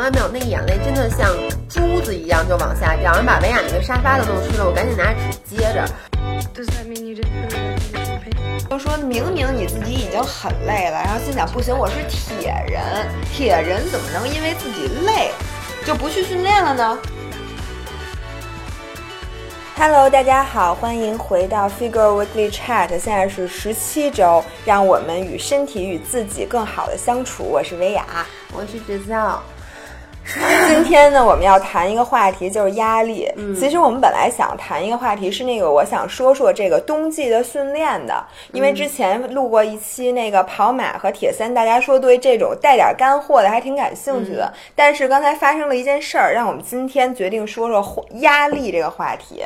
来没有，那个眼泪真的像珠子一样就往下掉，然后把维亚那个沙发都弄湿了，我赶紧拿纸接着。就说明明你自己已经很累了，然后心想不行，我是铁人，铁人怎么能因为自己累就不去训练了呢？Hello，大家好，欢迎回到 Figure Weekly Chat，现在是十七周，让我们与身体与自己更好的相处。我是维亚，我是 Giselle。今天呢，我们要谈一个话题，就是压力。其实我们本来想谈一个话题是那个，我想说说这个冬季的训练的，因为之前录过一期那个跑马和铁三，大家说对这种带点干货的还挺感兴趣的。但是刚才发生了一件事儿，让我们今天决定说说压力这个话题。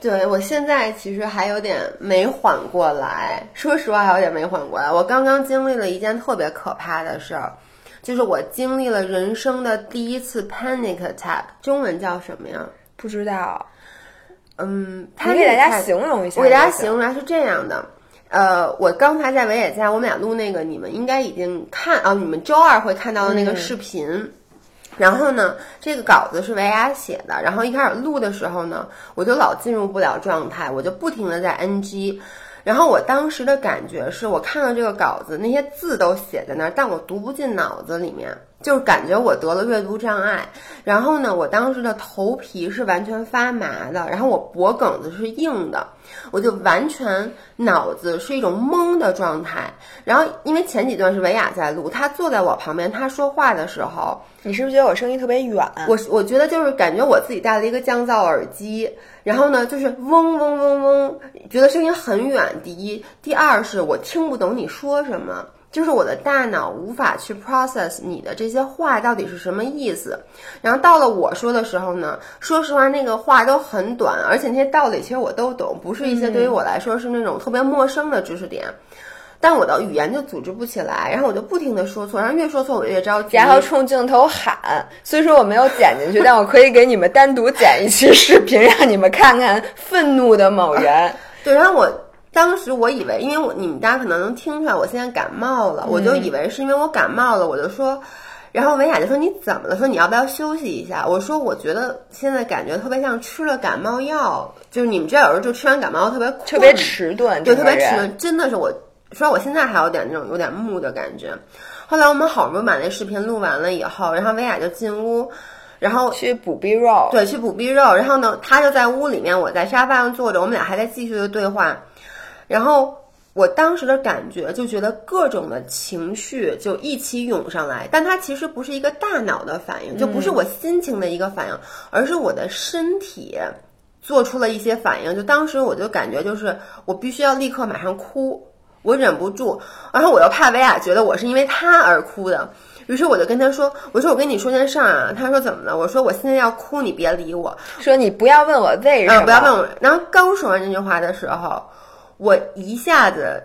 对我现在其实还有点没缓过来，说实话还有点没缓过来。我刚刚经历了一件特别可怕的事儿。就是我经历了人生的第一次 panic attack，中文叫什么呀？不知道。嗯，他给大家形容一下。我给大家形容一下是这样的。呃，我刚才在维也家，我们俩录那个，你们应该已经看啊，你们周二会看到的那个视频。然后呢，这个稿子是维亚写的。然后一开始录的时候呢，我就老进入不了状态，我就不停的在 NG。然后我当时的感觉是我看到这个稿子，那些字都写在那儿，但我读不进脑子里面，就是感觉我得了阅读障碍。然后呢，我当时的头皮是完全发麻的，然后我脖梗子是硬的，我就完全脑子是一种懵的状态。然后因为前几段是维亚在录，他坐在我旁边，他说话的时候，你是不是觉得我声音特别远？我我觉得就是感觉我自己戴了一个降噪耳机。然后呢，就是嗡嗡嗡嗡，觉得声音很远。第一，第二是我听不懂你说什么，就是我的大脑无法去 process 你的这些话到底是什么意思。然后到了我说的时候呢，说实话，那个话都很短，而且那些道理其实我都懂，不是一些对于我来说是那种特别陌生的知识点。但我的语言就组织不起来，然后我就不停的说错，然后越说错我越着急，然后冲镜头喊。虽说我没有剪进去，但我可以给你们单独剪一期视频，让你们看看愤怒的某人。对，然后我当时我以为，因为我你们大家可能能听出来，我现在感冒了，我就以为是因为我感冒了，我就说，然后维雅就说你怎么了？说你要不要休息一下？我说我觉得现在感觉特别像吃了感冒药，就是你们知道有时候就吃完感冒药特别特别迟钝，对，特别迟钝，真的是我。说我现在还有点那种有点木的感觉。后来我们好不容易把那视频录完了以后，然后维雅就进屋，然后去补 B 肉。对，去补 B 肉。然后呢，他就在屋里面，我在沙发上坐着，我们俩还在继续的对话。然后我当时的感觉就觉得各种的情绪就一起涌上来，但它其实不是一个大脑的反应，就不是。我心情的一个反应，而是我的身体做出了一些反应。就当时我就感觉就是我必须要立刻马上哭。我忍不住，然后我又怕维亚觉得我是因为他而哭的，于是我就跟他说：“我说我跟你说件事儿啊。”他说：“怎么了？”我说：“我现在要哭，你别理我。”说你不要问我为什么，不要问我。然后刚说完这句话的时候，我一下子。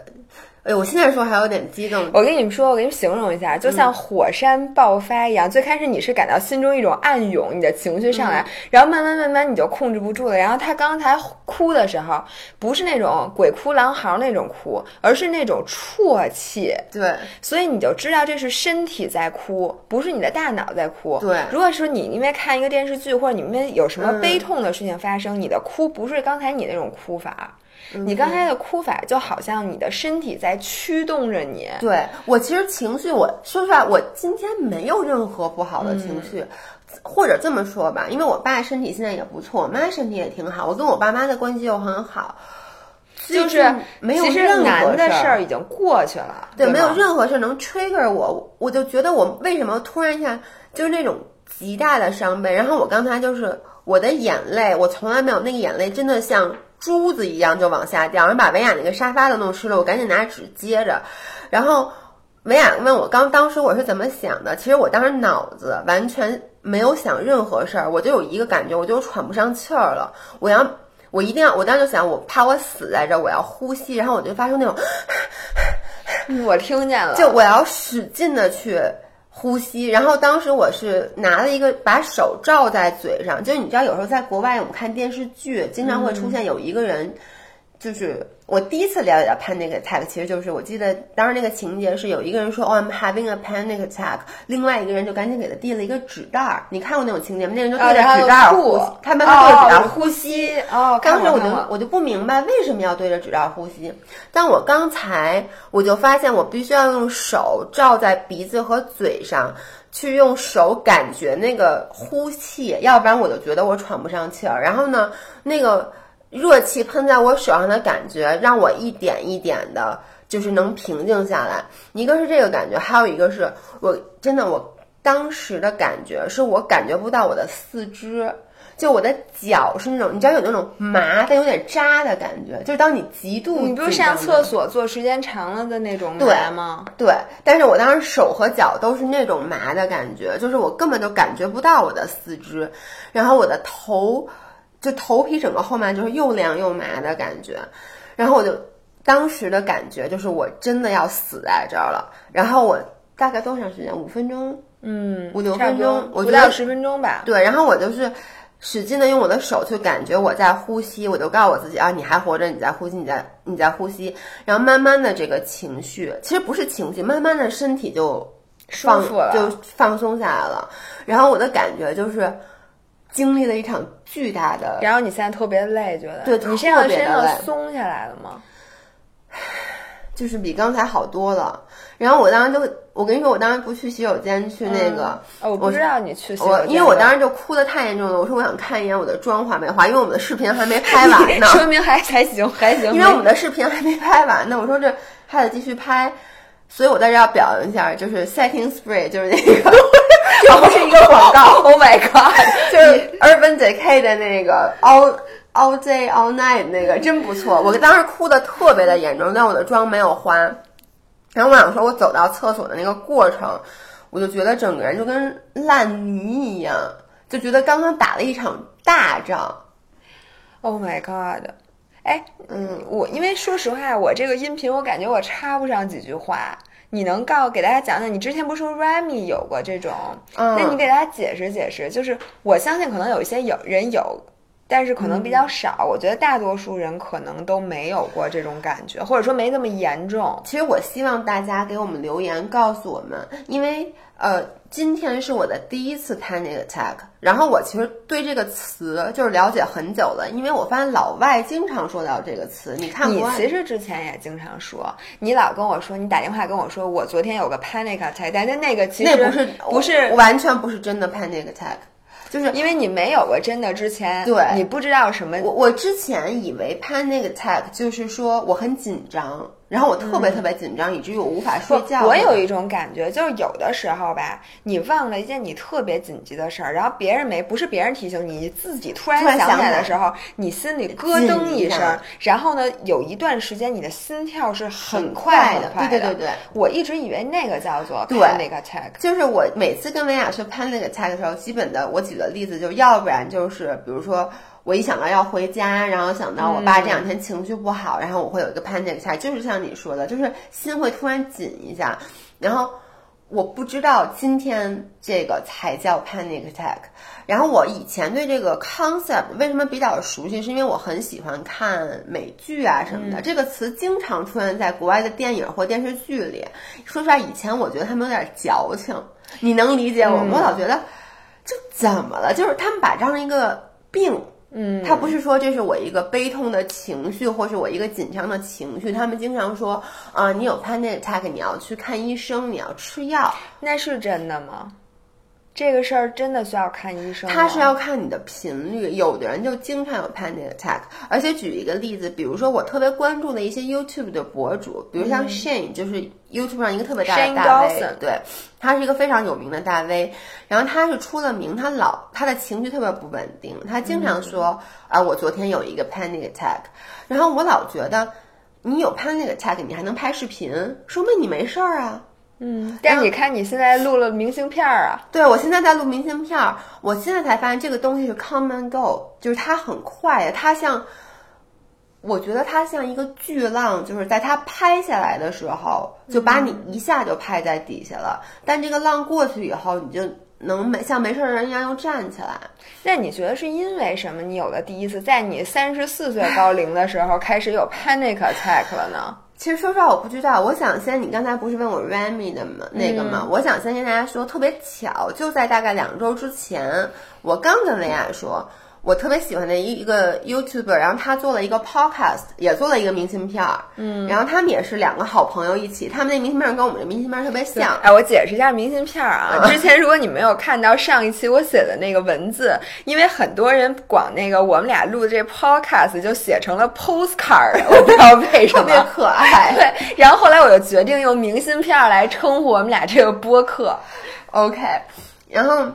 哎，我现在说还有点激动。我跟你们说，我给你们形容一下，就像火山爆发一样。最开始你是感到心中一种暗涌，你的情绪上来，然后慢慢慢慢你就控制不住了。然后他刚才哭的时候，不是那种鬼哭狼嚎那种哭，而是那种啜泣。对，所以你就知道这是身体在哭，不是你的大脑在哭。对，如果说你因为看一个电视剧或者你们有什么悲痛的事情发生，你的哭不是刚才你那种哭法。你刚才的哭法就好像你的身体在驱动着你。对我其实情绪，我说实话，我今天没有任何不好的情绪，或者这么说吧，因为我爸身体现在也不错，我妈身体也挺好，我跟我爸妈的关系又很好，就是没有任何的事儿已经过去了，对，没有任何事儿能 trigger 我，我就觉得我为什么突然一下就是那种极大的伤悲，然后我刚才就是我的眼泪，我从来没有那个眼泪真的像。珠子一样就往下掉，然后把维亚那个沙发都弄湿了。我赶紧拿纸接着，然后维亚问我刚当时我是怎么想的？其实我当时脑子完全没有想任何事儿，我就有一个感觉，我就喘不上气儿了。我要，我一定要，我当时就想，我怕我死在这，我要呼吸，然后我就发出那种，我听见了，就我要使劲的去。呼吸，然后当时我是拿了一个，把手罩在嘴上，就是你知道，有时候在国外我们看电视剧，经常会出现有一个人，就是我第一次了解到 panic attack，其实就是我记得当时那个情节是有一个人说哦 I'm having a panic attack，另外一个人就赶紧给他递了一个纸袋儿。你看过那种情节吗？那人就对着纸袋儿呼吸，他慢慢对着纸袋儿呼吸。哦，当时我就我就不明白为什么要对着纸袋儿呼吸，但我刚才我就发现我必须要用手罩在鼻子和嘴上，去用手感觉那个呼气，要不然我就觉得我喘不上气儿。然后呢，那个。热气喷在我手上的感觉，让我一点一点的，就是能平静下来。一个是这个感觉，还有一个是我真的，我当时的感觉是我感觉不到我的四肢，就我的脚是那种，你知道有那种麻但有点扎的感觉，就是当你极度你不是上厕所坐时间长了的那种麻吗？对，但是我当时手和脚都是那种麻的感觉，就是我根本就感觉不到我的四肢，然后我的头。就头皮整个后面就是又凉又麻的感觉，然后我就当时的感觉就是我真的要死在这儿了。然后我大概多长时间？五分钟？嗯，五六分钟，不到十分钟吧。对，然后我就是使劲的用我的手去感觉我在呼吸，我就告诉我自己啊，你还活着，你在呼吸，你在你在呼吸。然后慢慢的这个情绪，其实不是情绪，慢慢的身体就放就放松下来了。然后我的感觉就是。经历了一场巨大的，然后你现在特别累，觉得对，你现在身上松下来了吗？就是比刚才好多了。然后我当时就，我跟你说，我当时不去洗手间，去那个，我不知道你去洗手间，因为我当时就哭的太严重了。我说我想看一眼我的妆化没化，因为我们的视频还没拍完呢，说明还还行还行。因为我们的视频还没拍完呢，我说这还得继续拍。所以我在这要表扬一下，就是 setting spray，就是那个，这不是一个广告。Oh my god！就是 Urban Decay 的那个 all all day all night 那个真不错。我当时哭的特别的严重，但我的妆没有花。然后我想说，我走到厕所的那个过程，我就觉得整个人就跟烂泥一样，就觉得刚刚打了一场大仗。Oh my god！哎，嗯，我因为说实话，我这个音频我感觉我插不上几句话。你能告给大家讲讲，你之前不是说 Remy 有过这种？嗯，那你给大家解释解释。就是我相信可能有一些有人有，但是可能比较少。我觉得大多数人可能都没有过这种感觉，或者说没那么严重。其实我希望大家给我们留言告诉我们，因为呃。今天是我的第一次 panic attack，然后我其实对这个词就是了解很久了，因为我发现老外经常说到这个词。你看，你其实之前也经常说，你老跟我说，你打电话跟我说，我昨天有个 panic attack，但是那个其实那不是不是完全不是真的 panic attack，就是因为你没有过真的之前，对，你不知道什么。我我之前以为 panic attack 就是说我很紧张。然后我特别特别紧张，以至于我无法睡觉。我有一种感觉，就是有的时候吧，你忘了一件你特别紧急的事儿，然后别人没，不是别人提醒你，你自己突然想起来的时候，你心里咯噔一声，然后呢，有一段时间你的心跳是很快的。对对对对，我一直以为那个叫做 panic attack。就是我每次跟维亚说 panic attack 的时候，基本的我举的例子就要不然就是比如说。我一想到要回家，然后想到我爸这两天情绪不好，然后我会有一个 panic attack，就是像你说的，就是心会突然紧一下。然后我不知道今天这个才叫 panic attack。然后我以前对这个 concept 为什么比较熟悉，是因为我很喜欢看美剧啊什么的，这个词经常出现在国外的电影或电视剧里。说实话，以前我觉得他们有点矫情，你能理解我吗？我老觉得就怎么了？就是他们把这样一个病。嗯，他不是说这是我一个悲痛的情绪，或是我一个紧张的情绪。他们经常说，啊，你有 panic attack，你要去看医生，你要吃药。那是真的吗？这个事儿真的需要看医生？他是要看你的频率，有的人就经常有 panic attack。而且举一个例子，比如说我特别关注的一些 YouTube 的博主，比如像 Shane，就是 YouTube 上一个特别大的大 V，对，他是一个非常有名的大 V。然后他是出了名，他老他的情绪特别不稳定，他经常说啊，我昨天有一个 panic attack。然后我老觉得，你有 panic attack，你还能拍视频，说明你没事儿啊。嗯，但是你看，你现在录了明信片儿啊？对，我现在在录明信片儿。我现在才发现这个东西是 come and go，就是它很快，它像，我觉得它像一个巨浪，就是在它拍下来的时候，就把你一下就拍在底下了。但这个浪过去以后，你就能没像没事儿人一样又站起来。那你觉得是因为什么？你有了第一次，在你三十四岁高龄的时候开始有 panic attack 了呢？其实说实话，我不知道。我想先，你刚才不是问我 Remy 的吗？那个吗？我想先跟大家说，特别巧，就在大概两周之前，我刚跟维亚说。我特别喜欢的一一个 YouTuber，然后他做了一个 Podcast，也做了一个明信片儿，嗯，然后他们也是两个好朋友一起，他们那明信片跟我们的明信片特别像。哎，我解释一下明信片啊，之前如果你没有看到上一期我写的那个文字，因为很多人管那个我们俩录的这 Podcast 就写成了 Postcard，我不知道为什么，特别可爱。对，然后后来我就决定用明信片来称呼我们俩这个播客，OK，然后。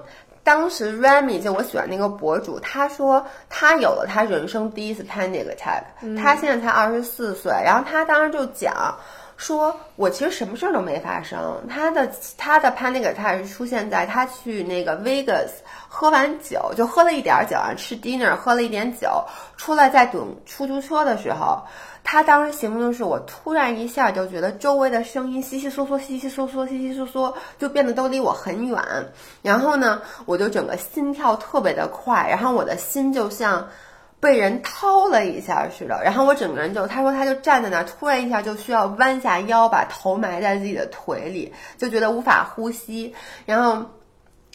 当时 Remy 就我喜欢那个博主，他说他有了他人生第一次 panic attack，他现在才二十四岁，然后他当时就讲说，我其实什么事儿都没发生，他的他的 panic attack 是出现在他去那个 Vegas 喝完酒，就喝了一点酒啊，吃 dinner 喝了一点酒，出来在等出租车的时候。他当时形容的是，我突然一下就觉得周围的声音稀稀嗦嗦、稀稀嗦嗦、稀稀嗦嗦，就变得都离我很远。然后呢，我就整个心跳特别的快，然后我的心就像被人掏了一下似的。然后我整个人就，他说他就站在那儿，突然一下就需要弯下腰，把头埋在自己的腿里，就觉得无法呼吸。然后。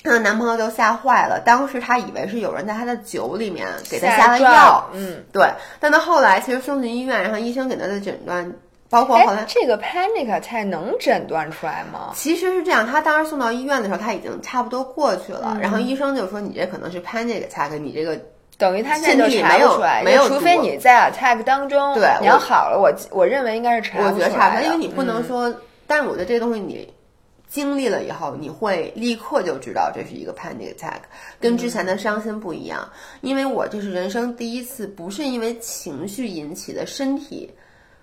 她的男朋友就吓坏了，当时她以为是有人在她的酒里面给她下了药，嗯，对。但她后来其实送进医院，然后医生给她的诊断，包括后来这个 panic attack 能诊断出来吗？其实是这样，她当时送到医院的时候，她已经差不多过去了，然后医生就说你这可能是 panic attack，你这个等于他现在就查不出来，没有，除非你在 attack 当中，对，你要好了，我我认为应该是查不出来，我觉得查不出来，因为你不能说，但是我觉得这个东西你。经历了以后，你会立刻就知道这是一个 panic attack，跟之前的伤心不一样。因为我这是人生第一次，不是因为情绪引起的身体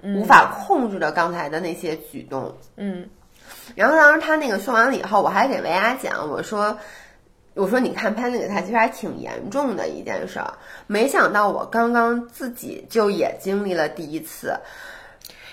无法控制的刚才的那些举动。嗯，然后当时他那个说完了以后，我还给维亚讲，我说，我说你看 panic attack 其实还挺严重的一件事儿，没想到我刚刚自己就也经历了第一次。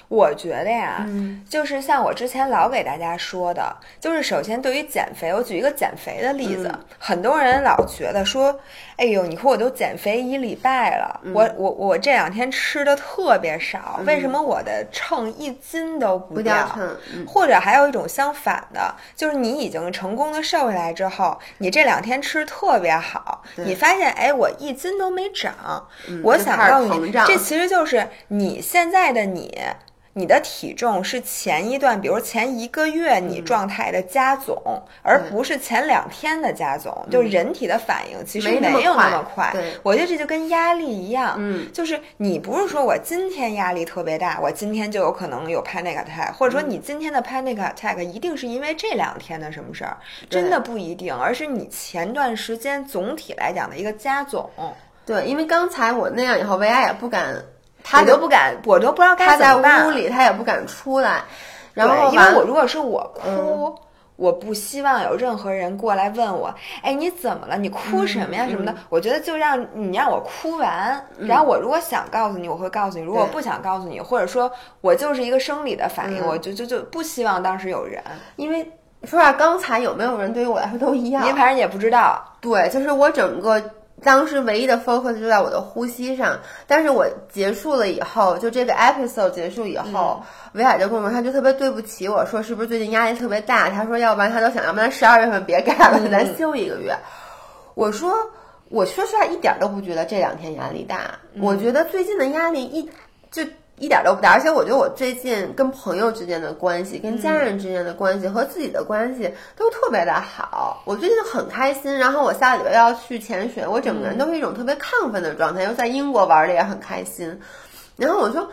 我觉得呀，就是像我之前老给大家说的，就是首先对于减肥，我举一个减肥的例子，很多人老觉得说，哎呦，你看我都减肥一礼拜了，我我我这两天吃的特别少，为什么我的秤一斤都不掉？或者还有一种相反的，就是你已经成功的瘦下来之后，你这两天吃特别好，你发现哎，我一斤都没长。我想告诉你，这其实就是你现在的你。你的体重是前一段，比如前一个月你状态的加总，而不是前两天的加总。就人体的反应其实没有那么快。我觉得这就跟压力一样，嗯，就是你不是说我今天压力特别大，我今天就有可能有 panic attack，或者说你今天的 panic attack 一定是因为这两天的什么事儿，真的不一定，而是你前段时间总体来讲的一个加总。对，因为刚才我那样以后，维亚也不敢。他都不敢，我都不知道该怎么办。他在屋里，他也不敢出来。然后，因为我如果是我哭，我不希望有任何人过来问我：“哎，你怎么了？你哭什么呀？什么的？”我觉得就让你让我哭完，然后我如果想告诉你，我会告诉你；如果不想告诉你，或者说我就是一个生理的反应，我就就就不希望当时有人。因为说实话，刚才有没有人对于我来说都一样。您反正也不知道。对，就是我整个。当时唯一的 focus 就在我的呼吸上，但是我结束了以后，就这个 episode 结束以后，维海就跟我说，他就特别对不起我，说是不是最近压力特别大？他说，要不然他都想，要不然十二月份别干了，咱休一个月。我说，我说实话一点都不觉得这两天压力大，我觉得最近的压力一就。一点都不大，而且我觉得我最近跟朋友之间的关系、跟家人之间的关系和自己的关系都特别的好。我最近很开心，然后我下个礼拜要去潜水，我整个人都是一种特别亢奋的状态，又在英国玩的也很开心。然后我就，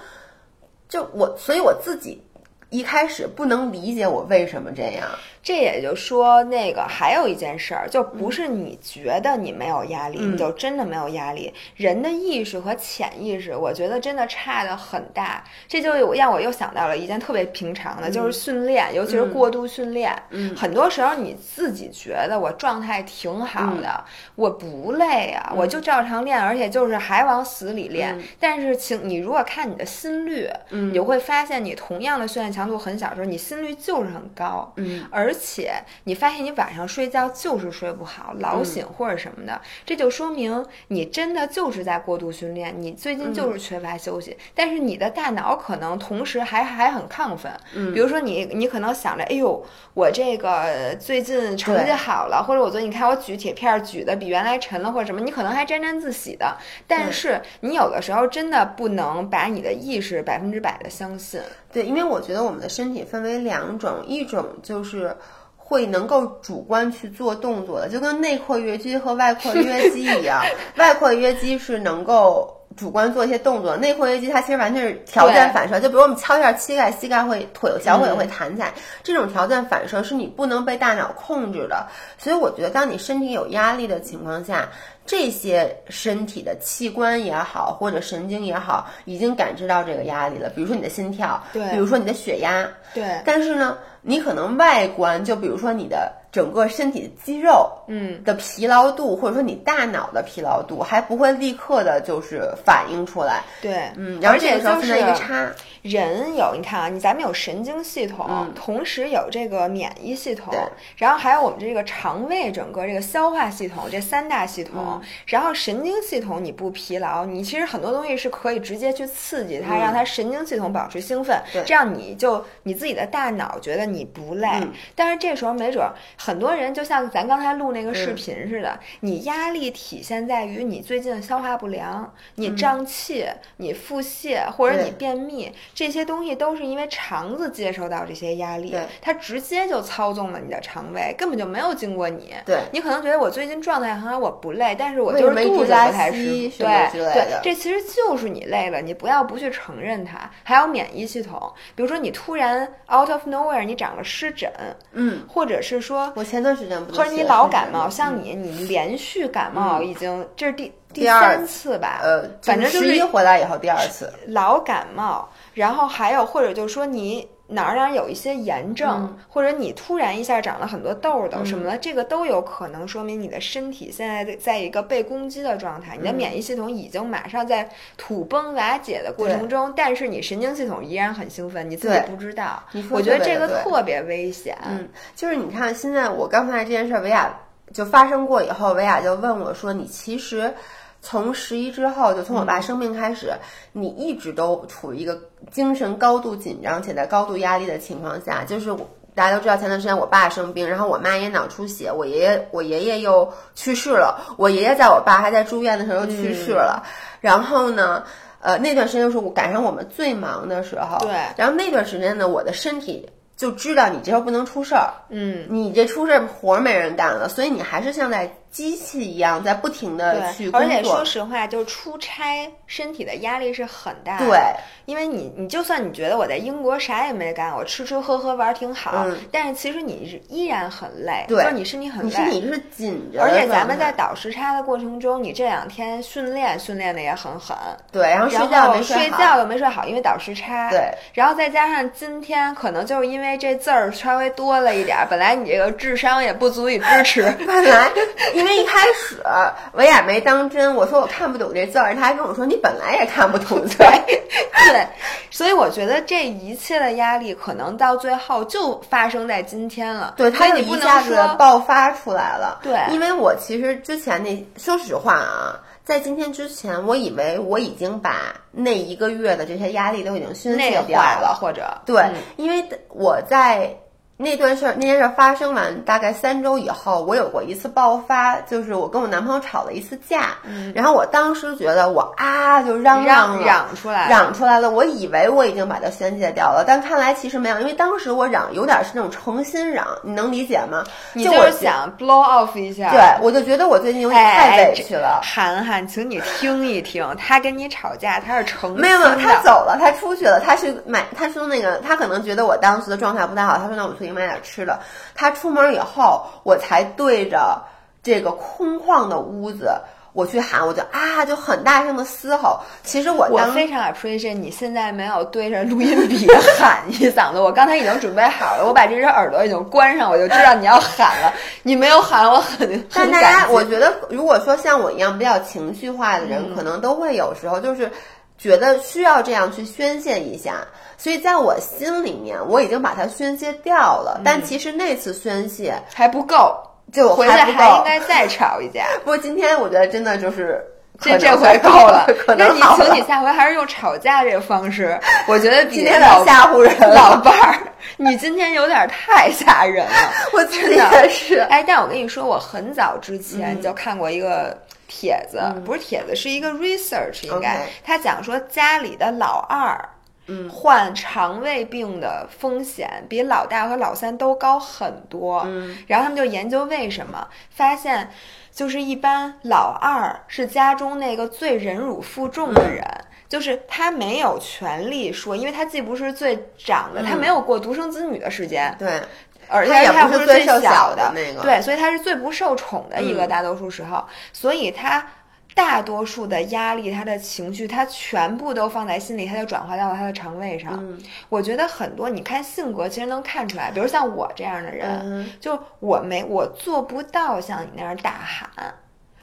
就我，所以我自己一开始不能理解我为什么这样。这也就说，那个还有一件事儿，就不是你觉得你没有压力，你就真的没有压力。人的意识和潜意识，我觉得真的差的很大。这就让我又想到了一件特别平常的，就是训练，尤其是过度训练。嗯，很多时候你自己觉得我状态挺好的，我不累啊，我就照常练，而且就是还往死里练。但是，请你如果看你的心率，你就会发现，你同样的训练强强度很小的时候，你心率就是很高，嗯，而且你发现你晚上睡觉就是睡不好，老醒或者什么的，这就说明你真的就是在过度训练，你最近就是缺乏休息。但是你的大脑可能同时还还很亢奋，嗯，比如说你你可能想着，哎呦，我这个最近成绩好了，或者我最近看我举铁片举的比原来沉了，或者什么，你可能还沾沾自喜的。但是你有的时候真的不能把你的意识百分之百的相信。对，因为我觉得我们的身体分为两种，一种就是会能够主观去做动作的，就跟内括约肌和外括约肌一样，外括约肌是能够。主观做一些动作，内括约肌它其实完全是条件反射。就比如我们敲一下膝盖，膝盖会腿小腿会弹起来，这种条件反射是你不能被大脑控制的。所以我觉得，当你身体有压力的情况下，这些身体的器官也好，或者神经也好，已经感知到这个压力了。比如说你的心跳，对，比如说你的血压，对。但是呢，你可能外观，就比如说你的。整个身体的肌肉，嗯，的疲劳度，或者说你大脑的疲劳度，还不会立刻的就是反映出来。对，嗯，而且就是一个差，人有你看啊，你咱们有神经系统，嗯，同时有这个免疫系统，然后还有我们这个肠胃，整个这个消化系统，这三大系统。然后神经系统你不疲劳，你其实很多东西是可以直接去刺激它，让它神经系统保持兴奋，这样你就你自己的大脑觉得你不累。但是这时候没准。很多人就像咱刚才录那个视频似的，你压力体现在于你最近消化不良，你胀气，你腹泻或者你便秘，这些东西都是因为肠子接收到这些压力，它直接就操纵了你的肠胃，根本就没有经过你。对，你可能觉得我最近状态很好，我不累，但是我就是肚子不太舒服。对对，这其实就是你累了，你不要不去承认它。还有免疫系统，比如说你突然 out of nowhere 你长了湿疹，嗯，或者是说。我前段时间不或者你老感冒，像你，你连续感冒已经这是第第三次吧？呃，反正就是一回来以后第二次老感冒，然后还有或者就是说你。哪儿哪儿有一些炎症，或者你突然一下长了很多痘痘什么的，这个都有可能说明你的身体现在在一个被攻击的状态，你的免疫系统已经马上在土崩瓦解的过程中，但是你神经系统依然很兴奋，你自己不知道。我觉得这个特别危险。嗯，就是你看，现在我刚才这件事维亚就发生过以后，维亚就问我说：“你其实。”从十一之后，就从我爸生病开始，你一直都处于一个精神高度紧张且在高度压力的情况下。就是大家都知道，前段时间我爸生病，然后我妈也脑出血，我爷爷我爷爷又去世了。我爷爷在我爸还在住院的时候去世了。然后呢，呃，那段时间就是我赶上我们最忙的时候。对。然后那段时间呢，我的身体。就知道你这时候不能出事儿，嗯，你这出事儿活儿没人干了，所以你还是像在机器一样在不停的去工作。而且说实话，就出差，身体的压力是很大的。对，因为你你就算你觉得我在英国啥也没干，我吃吃喝喝玩挺好，嗯，但是其实你是依然很累，对，你身体很累，你身体是紧着。而且咱们在倒时差的过程中，你这两天训练训练的也很狠，对，然后睡觉没睡觉又没睡好，因为倒时差，对，然后再加上今天可能就是因为这字儿稍微多了一点儿，本来你这个智商也不足以支持。本来，因为一开始维亚没当真，我说我看不懂这字儿，他还跟我说你本来也看不懂字儿。对，所以我觉得这一切的压力可能到最后就发生在今天了。对，他就一下子爆发出来了。对，因为我其实之前那说实话啊，在今天之前，我以为我已经把那一个月的这些压力都已经宣泄掉了，或者对，因为我在。那段事儿，那件事儿发生完大概三周以后，我有过一次爆发，就是我跟我男朋友吵了一次架，然后我当时觉得我啊就嚷嚷嚷出来，嚷出来了。我以为我已经把它宣泄掉了，但看来其实没有，因为当时我嚷有点是那种诚心嚷，你能理解吗？你就是想 blow off 一下，对，我就觉得我最近有点太委屈了。涵涵，请你听一听，他跟你吵架，他是诚没有没有，他走了，他出去了，他去买，他说那个，他可能觉得我当时的状态不太好，他说那我出去。买点吃的，他出门以后，我才对着这个空旷的屋子，我去喊，我就啊，就很大声的嘶吼。其实我我非常 appreciate 你现在没有对着录音笔喊一嗓子，我刚才已经准备好了，我把这只耳朵已经关上，我就知道你要喊了。你没有喊，我很但大家，我觉得如果说像我一样比较情绪化的人，可能都会有时候就是。觉得需要这样去宣泄一下，所以在我心里面我已经把它宣泄掉了。但其实那次宣泄还不够，就回来还应。该再吵一架。不过今天我觉得真的就是这这回够了 可，那你请你下回还是用吵架这个方式，我觉得比今天老吓唬人了老伴儿，你今天有点太吓人了。我真的也是。哎，但我跟你说，我很早之前嗯就看过一个帖子，不是帖子，是一个 research，应该他讲说家里的老二。嗯患肠胃病的风险比老大和老三都高很多。嗯，然后他们就研究为什么，发现就是一般老二是家中那个最忍辱负重的人。就是他没有权利说，因为他既不是最长的，他没有过独生子女的时间，对，而且他也不是最最小小的那个对，所以他是最不受宠的一个，嗯大多数时候，所以他大多数的压力、他的情绪，他全部都放在心里，他就转化到了他的肠胃上。嗯我觉得很多，你看性格其实能看出来，比如像我这样的人，嗯就我没我做不到像你那样大喊。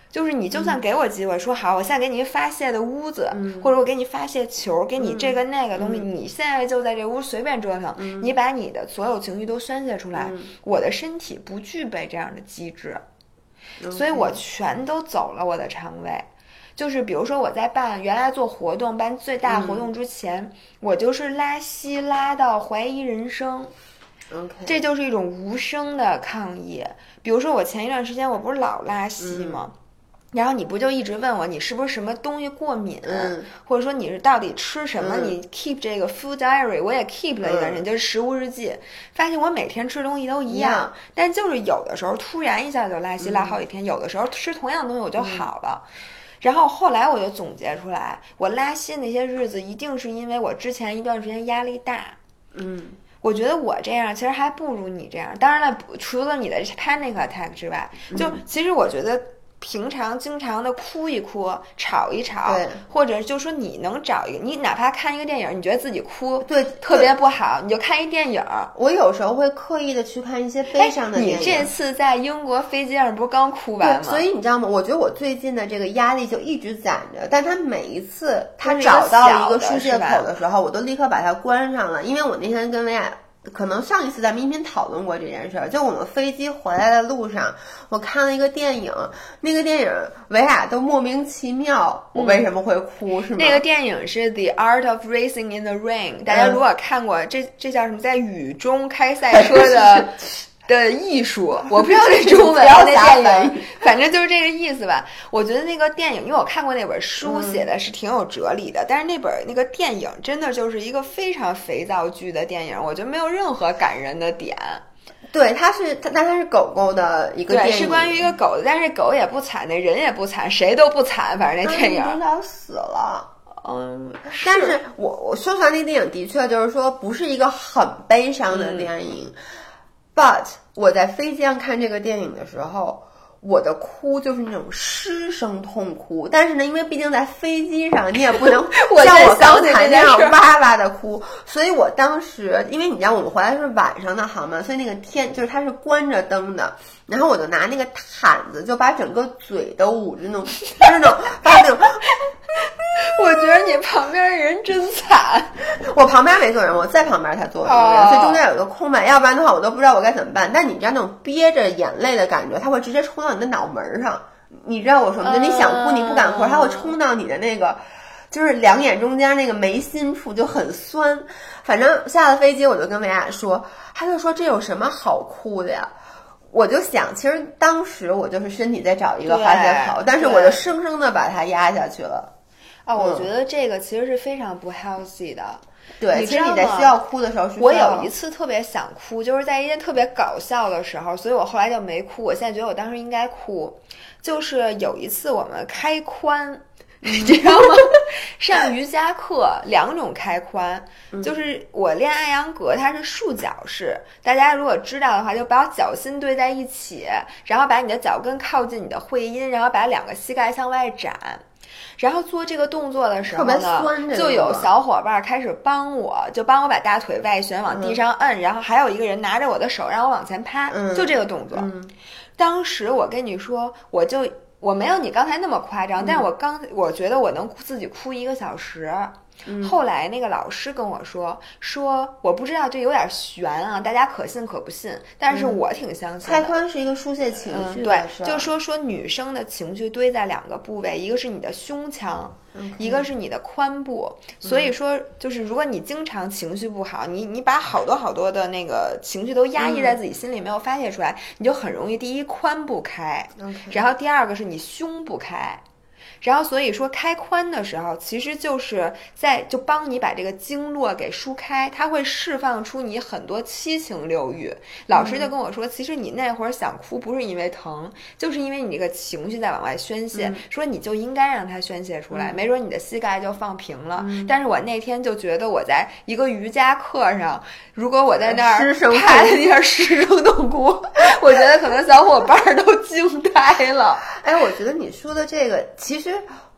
就是你就算给我机会说好，我现在给你一发泄的屋子，或者我给你发泄球，给你这个那个东西，你现在就在这屋随便折腾，你把你的所有情绪都宣泄出来。我的身体不具备这样的机制，所以我全都走了我的肠胃。就是比如说我在办原来做活动办最大活动之前，我就是拉稀拉到怀疑人生这就是一种无声的抗议。比如说我前一段时间我不是老拉稀吗？然后你不就一直问我你是不是什么东西过敏，嗯或者说你是到底吃什么？嗯你 keep 这个 food diary，我也 keep 了一段时间，嗯就是食物日记，发现我每天吃东西都一一样，样但就是有的时候突然一下就拉稀拉嗯好几天，有的时候吃同样东西我就好了。然后后来我就总结出来，我拉稀那些日子一定是因为我之前一段时间压力大。嗯我觉得我这样其实还不如你这样。当然了，除了你的 panic attack 之外，嗯就其实我觉得。平常经常的哭一哭，吵一吵对，或者就说你能找一个，你哪怕看一个电影，你觉得自己哭对特别不好，你就看一电影。我有时候会刻意的去看一些悲伤的电影。这次在英国飞机上不是刚哭完对，吗？所以你知道吗？我觉得我最近的这个压力就一直攒着，但他每一次他找到一个小的疏泄口的时候，我都立刻把它关上了。因为我那天跟维亚，可能上一次咱们音频讨论过这件事儿，就我们飞机回来的路上，我看了一个电影，那个电影维亚都莫名其妙，我为什么会哭？是吗？那个电影是《The Art of Racing in the Rain》，大家嗯如果看过，这这叫什么？在雨中开赛车的 的艺术，我不知道这中文 不要那瞎电影，反正就是这个意思吧。我觉得那个电影，因为我看过那本书，嗯写的是挺有哲理的，但是那本那个电影真的就是一个非常肥皂剧的电影，我觉得没有任何感人的点。对，它是它，但它是狗狗的一个，电影，是关于一个狗的，但是狗也不惨，那人也不惨，谁都不惨，反正那电影。领导死了。嗯，但是我我说出来那电影的确就是说不是一个很悲伤的电影、u t 我在飞机上看这个电影的时候，我的哭就是那种失声痛哭。但是呢，因为毕竟在飞机上，你也不能 像我刚才那样哇哇的哭，所以我当时因为你知道我们回来是晚上的航班，所以那个天就是它是关着灯的，然后我就拿那个毯子就把整个嘴都捂着那种，就是那种发那种。我觉得你旁边的人真惨。我旁边没坐人，我在旁边才坐了一个人，哦所以中间有一个空白，要不然的话我都不知道我该怎么办。但你知道那种憋着眼泪的感觉，它会直接冲到你的脑门上。你知道我说吗？就你想哭你不敢哭，它会冲到你的那个，就是两眼中间那个眉心处就很酸。反正下了飞机我就跟维亚说，他就说这有什么好哭的呀？我就想，其实当时我就是身体在找一个发泄口，但是我就生生的把它压下去了。啊，我嗯觉得这个其实是非常不 healthy 的。对，其实你在需要哭的时候是我有一次特别想哭，就是在一件特别搞笑的时候，所以我后来就没哭。我现在觉得我当时应该哭，就是有一次我们开髋。你知道吗？上瑜伽课两种开髋，就是我练艾扬格，它是束脚式。大家如果知道的话，就把脚心对在一起，然后把你的脚跟靠近你的会阴，然后把两个膝盖向外展。然后做这个动作的时候呢就有小伙伴开始帮我，就帮我把大腿外旋往地上摁，然后还有一个人拿着我的手让我往前趴，嗯就这个动作。嗯当时我跟你说，我就我没有你刚才那么夸张，但是我刚我觉得我能自己哭一个小时。后来那个老师跟我说说，我不知道这有点悬啊，大家可信可不信，但是我挺相信的。开髋是一个疏泄情绪嗯，对就说说女生的情绪堆在两个部位，一个是你的胸腔，一个是你的髋部。所以说，就是如果你经常情绪不好，你你把好多好多的那个情绪都压抑在自己心里，没有发泄出来，你就很容易第一髋不开，然后第二个是你胸不开。然后所以说开髋的时候，其实就是在就帮你把这个经络给疏开，它会释放出你很多七情六欲。老师就跟我说，其实你那会儿想哭不是因为疼，就是因为你这个情绪在往外宣泄，说你就应该让它宣泄出来，没准你的膝盖就放平了。但是我那天就觉得我在一个瑜伽课上，如果我在那儿趴在那儿失声痛哭，我觉得可能小伙伴儿都惊呆了。哎，我觉得你说的这个其实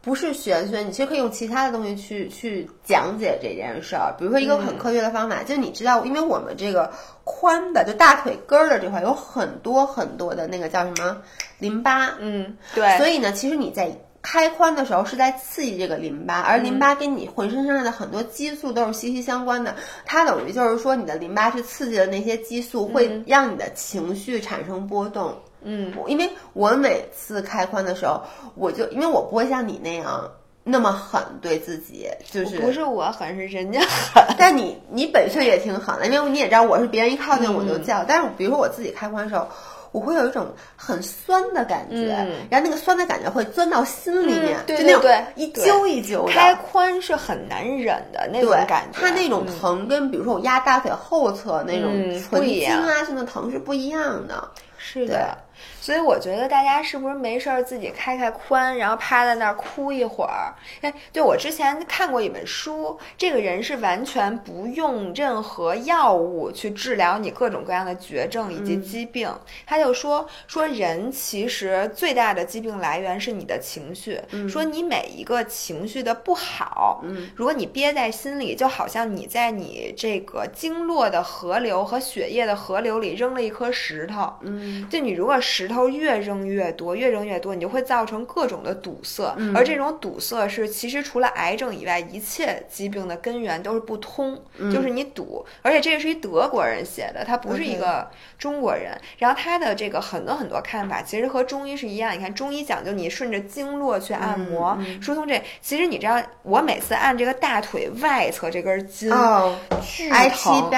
不是玄学，你其实可以用其他的东西去去讲解这件事儿。比如说一个很科学的方法，就你知道，因为我们这个宽的，就大腿根儿的这块有很多很多的那个叫什么淋巴，嗯，对，所以呢，其实你在开髋的时候是在刺激这个淋巴，而淋巴跟你浑身身上的很多激素都是息息相关的。它等于就是说，你的淋巴去刺激了那些激素，会让你的情绪产生波动。嗯，因为我每次开髋的时候，我就因为我不会像你那样那么狠对自己，就是不是我狠，是人家 狠。但你你本身也挺狠的，因为你也知道我是别人一靠近我就叫，但是比如说我自己开髋的时候。我会有一种很酸的感觉，嗯然后那个酸的感觉会钻到心里面，嗯对就那种一揪一揪的。开髋是很难忍的那种，感觉，它那种疼跟比如说我压大腿后侧那种嗯纯不一样筋啊，什么疼是不一样的。是的。所以我觉得大家是不是没事儿自己开开髋，然后趴在那儿哭一会儿？哎，对我之前看过一本书，这个人是完全不用任何药物去治疗你各种各样的绝症以及疾病。他就说说人其实最大的疾病来源是你的情绪，说你每一个情绪的不好，嗯如果你憋在心里，就好像你在你这个经络的河流和血液的河流里扔了一颗石头，嗯，就你如果石头越扔越多，越扔越多，你就会造成各种的堵塞，嗯而这种堵塞是其实除了癌症以外，一切疾病的根源都是不通，嗯就是你堵。而且这个是一德国人写的，他不是一个中国人。然后他的这个很多很多看法，其实和中医是一样。你看中医讲究你顺着经络去按摩、嗯疏通这，其实你知道，我每次按这个大腿外侧这根筋，哦巨疼。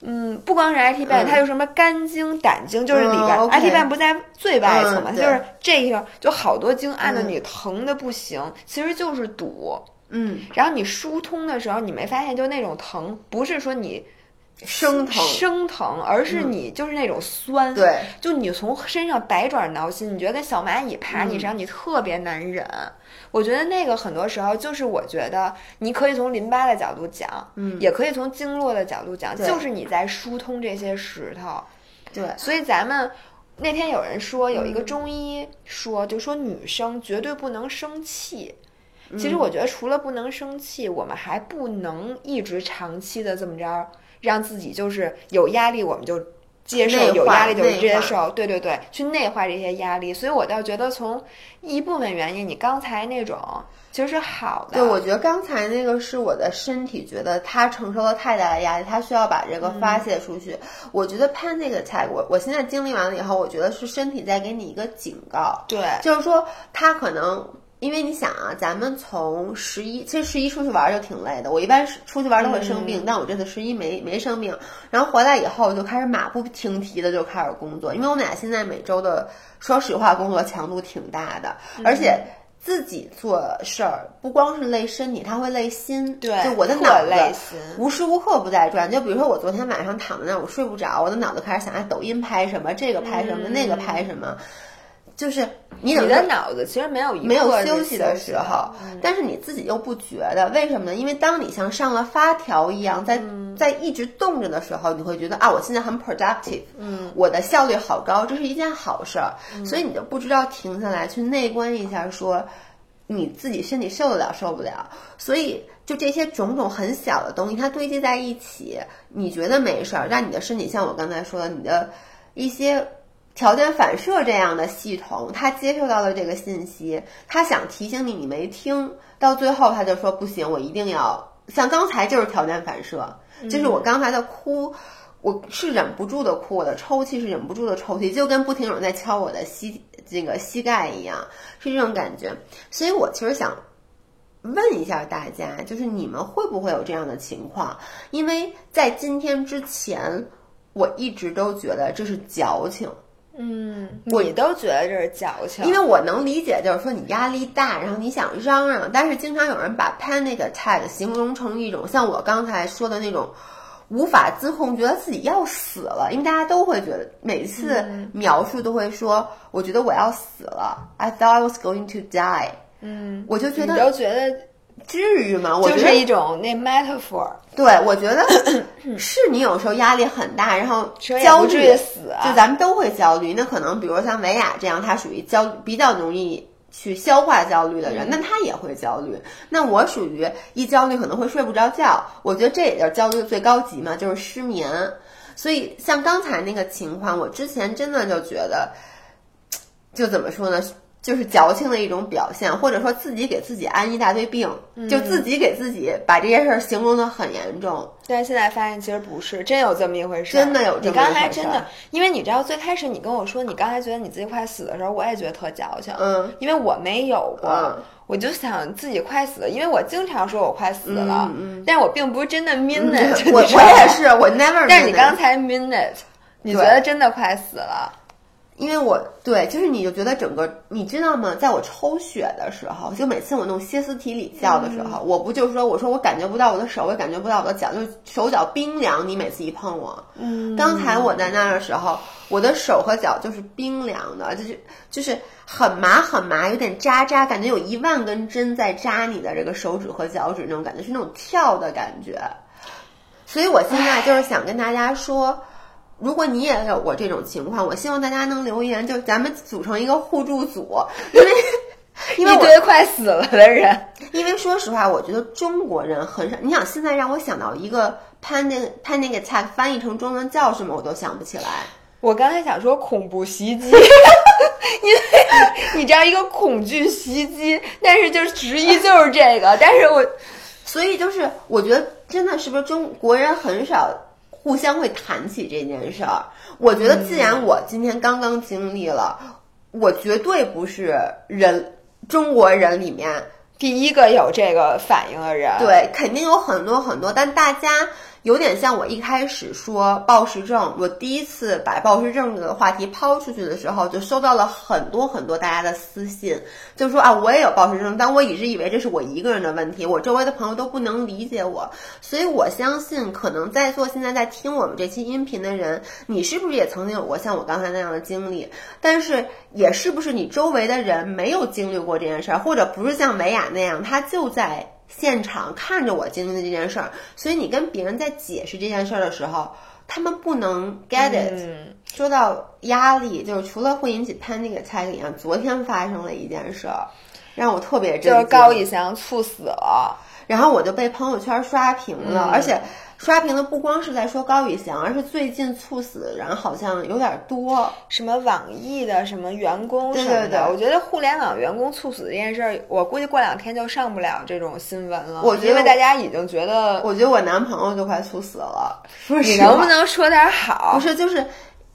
band，嗯，不光是 IT band，，它有什么肝经、胆经，就是里边、IT 瓣不在最外侧嘛，嗯它就是这一个就好多经按的你疼的不行，其实就是堵。嗯，然后你疏通的时候，你没发现就那种疼，不是说你生疼，生疼，而是你就是那种酸。对，就你从身上百爪挠心，你觉得跟小蚂蚁爬你身上，你特别难忍。我觉得那个很多时候就是，我觉得你可以从淋巴的角度讲，嗯也可以从经络的角度讲，就是你在疏通这些石头。对，所以咱们那天有人说，有一个中医说，就说女生绝对不能生气。其实我觉得，除了不能生气，我们还不能一直长期的这么着，让自己就是有压力我们就接受，有压力就接受，对对对，去内化这些压力。所以我倒觉得，从一部分原因，你刚才那种其实是好的。对，我觉得刚才那个是我的身体觉得他承受了太大的压力，他需要把这个发泄出去。我觉得 panic attack，我我现在经历完了以后，我觉得是身体在给你一个警告，对就是说他可能。因为你想啊，咱们从十一，其实十一出去玩就挺累的。我一般是出去玩都会生病，但我这次十一没没生病。然后回来以后就开始马不停蹄的就开始工作，因为我们俩现在每周的说实话工作强度挺大的，而且自己做事儿不光是累身体，它会累心。对就我的脑子无时无刻不在转。就比如说我昨天晚上躺在那儿，我睡不着，我的脑子开始想，哎，抖音拍什么，这个拍什么，那个拍什么，就是你你的脑子其实没有一没有休息的时候，但是你自己又不觉得，为什么呢？因为当你像上了发条一样，在在一直动着的时候，你会觉得啊，我现在很 productive，嗯，我的效率好高，这是一件好事儿，所以你就不知道停下来去内观一下，说你自己身体受得了受不了，所以。就这些种种很小的东西，它堆积在一起，你觉得没事儿，让你的身体像我刚才说的，你的一些条件反射这样的系统，它接受到了这个信息，它想提醒你，你没听到最后，他就说不行，我一定要像刚才就是条件反射，就是我刚才的哭，我是忍不住的哭，我的抽泣是忍不住的抽泣，就跟不停有人在敲我的膝这个膝盖一样，是这种感觉。所以我其实想问一下大家，就是你们会不会有这样的情况？因为在今天之前，我一直都觉得这是矫情。嗯，你都觉得这是矫情，因为我能理解，就是说你压力大，然后你想嚷嚷，但是经常有人把 panic attack 形容成一种像我刚才说的那种无法自控，觉得自己要死了。因为大家都会觉得每次描述都会说，我觉得我要死了，I thought I was going to die。嗯，我就觉得你都觉得至于吗？我就是一种那 metaphor。对，我觉得 是你有时候压力很大，然后焦虑死啊就咱们都会焦虑。那可能比如像维亚这样，他属于焦比较容易去消化焦虑的嗯人，那他也会焦虑。那我属于一焦虑可能会睡不着觉，我觉得这也叫焦虑的最高级嘛，就是失眠。所以像刚才那个情况，我之前真的就觉得，就怎么说呢？就是矫情的一种表现，或者说自己给自己安一大堆病，就自己给自己把这件事儿形容的很严重。但是现在发现其实不是，真有这么一回事儿。真的有这么一你刚才真的，因为你知道最开始你跟我说你刚才觉得你自己快死的时候，我也觉得特矫情。嗯，因为我没有过，嗯我就想自己快死了，因为我经常说我快死了，嗯嗯但是我并不是真的 mean it，我我 也是，我 never。但是你刚才 mean it，你觉得真的快死了。因为我对，就是你就觉得整个，你知道吗？在我抽血的时候，就每次我弄歇斯底里叫的时候，我不就说，我说我感觉不到我的手，我也感觉不到我的脚，就是手脚冰凉。你每次一碰我，嗯刚才我在那儿的时候，我的手和脚就是冰凉的，就是就是很麻很麻，有点扎扎，感觉有一万根针在扎你的这个手指和脚趾那种感觉，是那种跳的感觉。所以我现在就是想跟大家说。如果你也有过这种情况，我希望大家能留言，就咱们组成一个互助组，因为因为我一堆快死了的人，因为说实话，我觉得中国人很少。你想现在让我想到一个 panic panic attack 翻译成中文叫什么，我都想不起来。我刚才想说恐怖袭击，因为你知道一个恐惧袭击，但是就是直译就是这个，但是我所以就是我觉得真的是不是中国人很少互相会谈起这件事儿。我觉得既然我今天刚刚经历了，我绝对不是人中国人里面第一个有这个反应的人，对，肯定有很多很多，但大家有点像我一开始说暴食症，我第一次把暴食症这个话题抛出去的时候，就收到了很多很多大家的私信，就说啊，我也有暴食症，但我一直以为这是我一个人的问题，我周围的朋友都不能理解我，所以我相信，可能在座现在在听我们这期音频的人，你是不是也曾经有过像我刚才那样的经历？但是也是不是你周围的人没有经历过这件事儿，或者不是像美雅那样，她就在。现场看着我经历的这件事儿，所以你跟别人在解释这件事儿的时候，他们不能 get it。嗯说到压力，就是除了会引起 panic attack 一样，昨天发生了一件事儿，让我特别震惊。就是高以翔猝死了，然后我就被朋友圈刷屏了，嗯而且刷屏的不光是在说高以翔，而是最近猝死的人好像有点多。什么网易的什么员工对什么的，对对我觉得互联网员工猝死这件事儿，我估计过两天就上不了这种新闻了。我觉得因为大家已经觉得，我觉得我男朋友就快猝死了，说你能不能说点好？不是，就是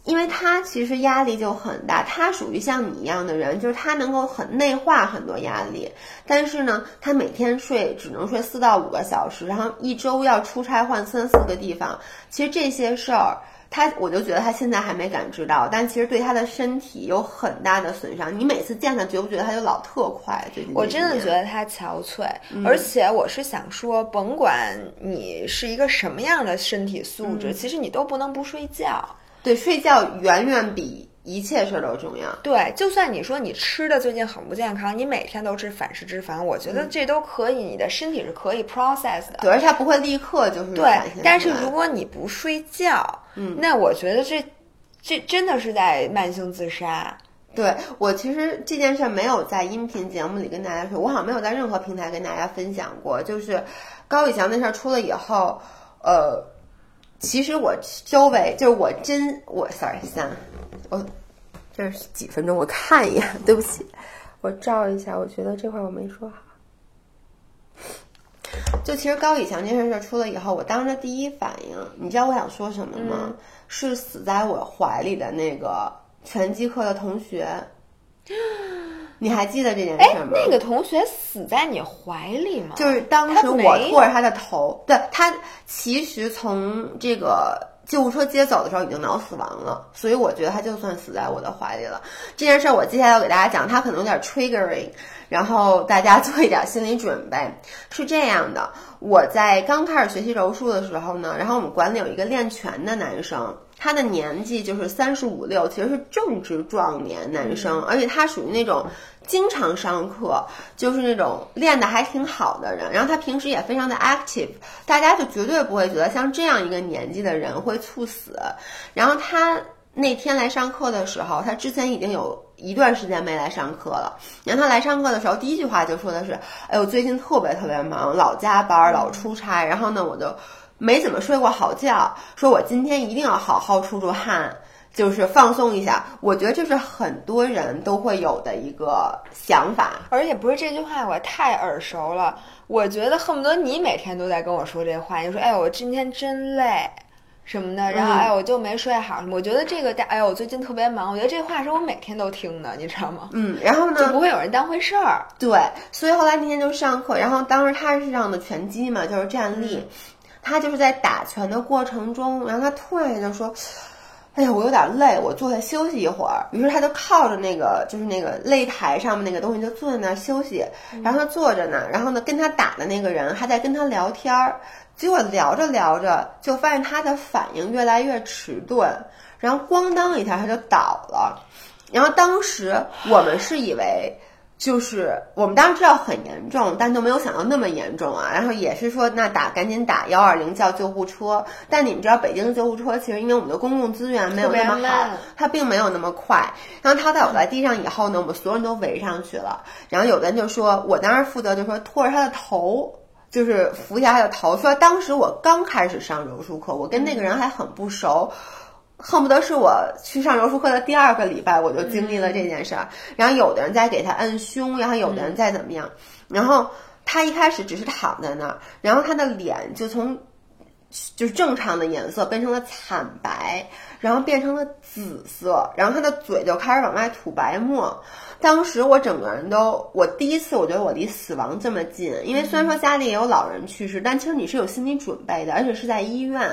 因为他其实压力就很大，他属于像你一样的人，就是他能够很内化很多压力，但是呢，他每天睡只能睡四到五个小时，然后一周要出差换三四个地方，其实这些事儿。他我就觉得他现在还没感知到，但其实对他的身体有很大的损伤。你每次见他，觉不觉得他就老特快？最近我真的觉得他憔悴，嗯而且我是想说，甭管你是一个什么样的身体素嗯质，其实你都不能不睡觉。对睡觉远远比一切事儿都重要。对，就算你说你吃的最近很不健康，你每天都吃反式脂肪，我觉得这都可以，你的身体是可以 process 的。嗯对，而且它不会立刻就是对但是如果你不睡觉，嗯那我觉得这这真的是在慢性自杀。对我其实这件事儿没有在音频节目里跟大家说，我好像没有在任何平台跟大家分享过。就是高以翔那事儿出了以后，呃，其实我周围就是我真我 sorry 三，我这是几分钟？我看一眼，对不起，我照一下。我觉得这块我没说好。就其实高以翔这件事出了以后，我当时第一反应，你知道我想说什么吗？是死在我怀里的那个拳击课的同学。你还记得这件事吗？那个同学死在你怀里吗？就是当时我拖着他的头，对他其实从这个救护车接走的时候已经脑死亡了，所以我觉得他就算死在我的怀里了。这件事我接下来要给大家讲，他可能有点 triggering，然后大家 做一点心理准备。是这样的，我在刚开始学习柔术的时候呢，然后我们馆里有一个练拳的男生。他的年纪就是三十五六，其实是正值壮年男生，而且他属于那种经常上课，就是那种练的还挺好的人。然后他平时也非常的 active，大家就绝对不会觉得像这样一个年纪的人会猝死。然后他那天来上课的时候，他之前已经有一段时间没来上课了。然后他来上课的时候，第一句话就说的是：“哎呦，最近特别特别忙，老加班，老出差。”然后呢，我就。没怎么睡过好觉，说我今天一定要好好出出汗，就是放松一下。我觉得这是很多人都会有的一个想法，而且不是这句话我太耳熟了。我觉得恨不得你每天都在跟我说这话，你说哎我今天真累什么的，然后哎我就没睡好。我觉得这个哎我最近特别忙，我觉得这话是我每天都听的，你知道吗？嗯，然后呢就不会有人当回事儿。对，所以后来那天就上课，然后当时他是上的拳击嘛，就是站立。他就是在打拳的过程中，然后他突然就说：“哎呀，我有点累，我坐下休息一会儿。”于是他就靠着那个就是那个擂台上面那个东西，就坐在那儿休息。然后他坐着呢，然后呢跟他打的那个人还在跟他聊天儿。结果聊着聊着，就发现他的反应越来越迟钝，然后咣当一下他就倒了。然后当时我们是以为。就是我们当时知道很严重，但都没有想到那么严重啊。然后也是说，那打赶紧打幺二零叫救护车。但你们知道，北京的救护车其实因为我们的公共资源没有那么好，它并没有那么快。然后他倒在地上以后呢，我们所有人都围上去了。然后有的人就说，我当时负责就说拖着他的头，就是扶一下他的头。说当时我刚开始上柔术课，我跟那个人还很不熟。恨不得是我去上柔术课的第二个礼拜，我就经历了这件事儿。然后有的人在给他摁胸，然后有的人在怎么样。然后他一开始只是躺在那儿，然后他的脸就从就是正常的颜色变成了惨白，然后变成了紫色，然后他的嘴就开始往外吐白沫。当时我整个人都，我第一次我觉得我离死亡这么近，因为虽然说家里也有老人去世，但其实你是有心理准备的，而且是在医院。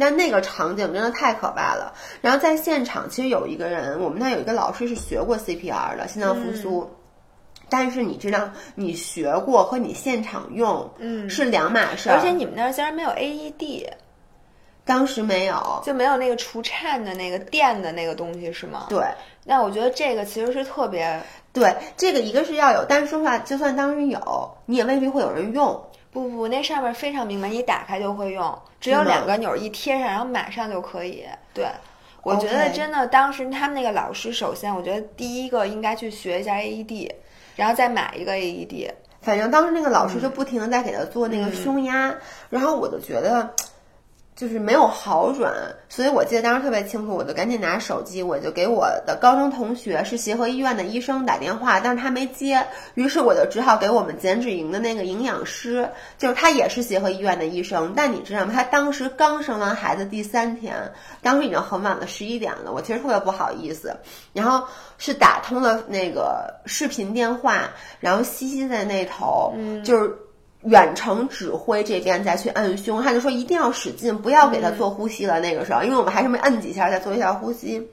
那那个场景真的太可怕了。然后在现场，其实有一个人，我们那有一个老师是学过 CPR 的心脏复苏，但是你知道，你学过和你现场用，嗯，是两码事。而且你们那儿竟然没有 AED，当时没有，就没有那个除颤的那个电的那个东西是吗？对。那我觉得这个其实是特别对，这个一个是要有，但是说实话，就算当时有，你也未必会有人用。不不，那上面非常明白，你打开就会用，只有两个钮一贴上，然后马上就可以。对，我觉得真的，当时他们那个老师，首先我觉得第一个应该去学一下 AED，然后再买一个 AED。反正当时那个老师就不停的在给他做那个胸压，然后我就觉得。就是没有好转，所以我记得当时特别清楚，我就赶紧拿手机，我就给我的高中同学是协和医院的医生打电话，但是他没接，于是我就只好给我们减脂营的那个营养师，就是他也是协和医院的医生，但你知道吗？他当时刚生完孩子第三天，当时已经很晚了，十一点了，我其实特别不好意思，然后是打通了那个视频电话，然后西西在那头，嗯就是。远程指挥这边再去摁胸，他就说一定要使劲，不要给他做呼吸了。那个时候，因为我们还是没摁几下，再做一下呼吸。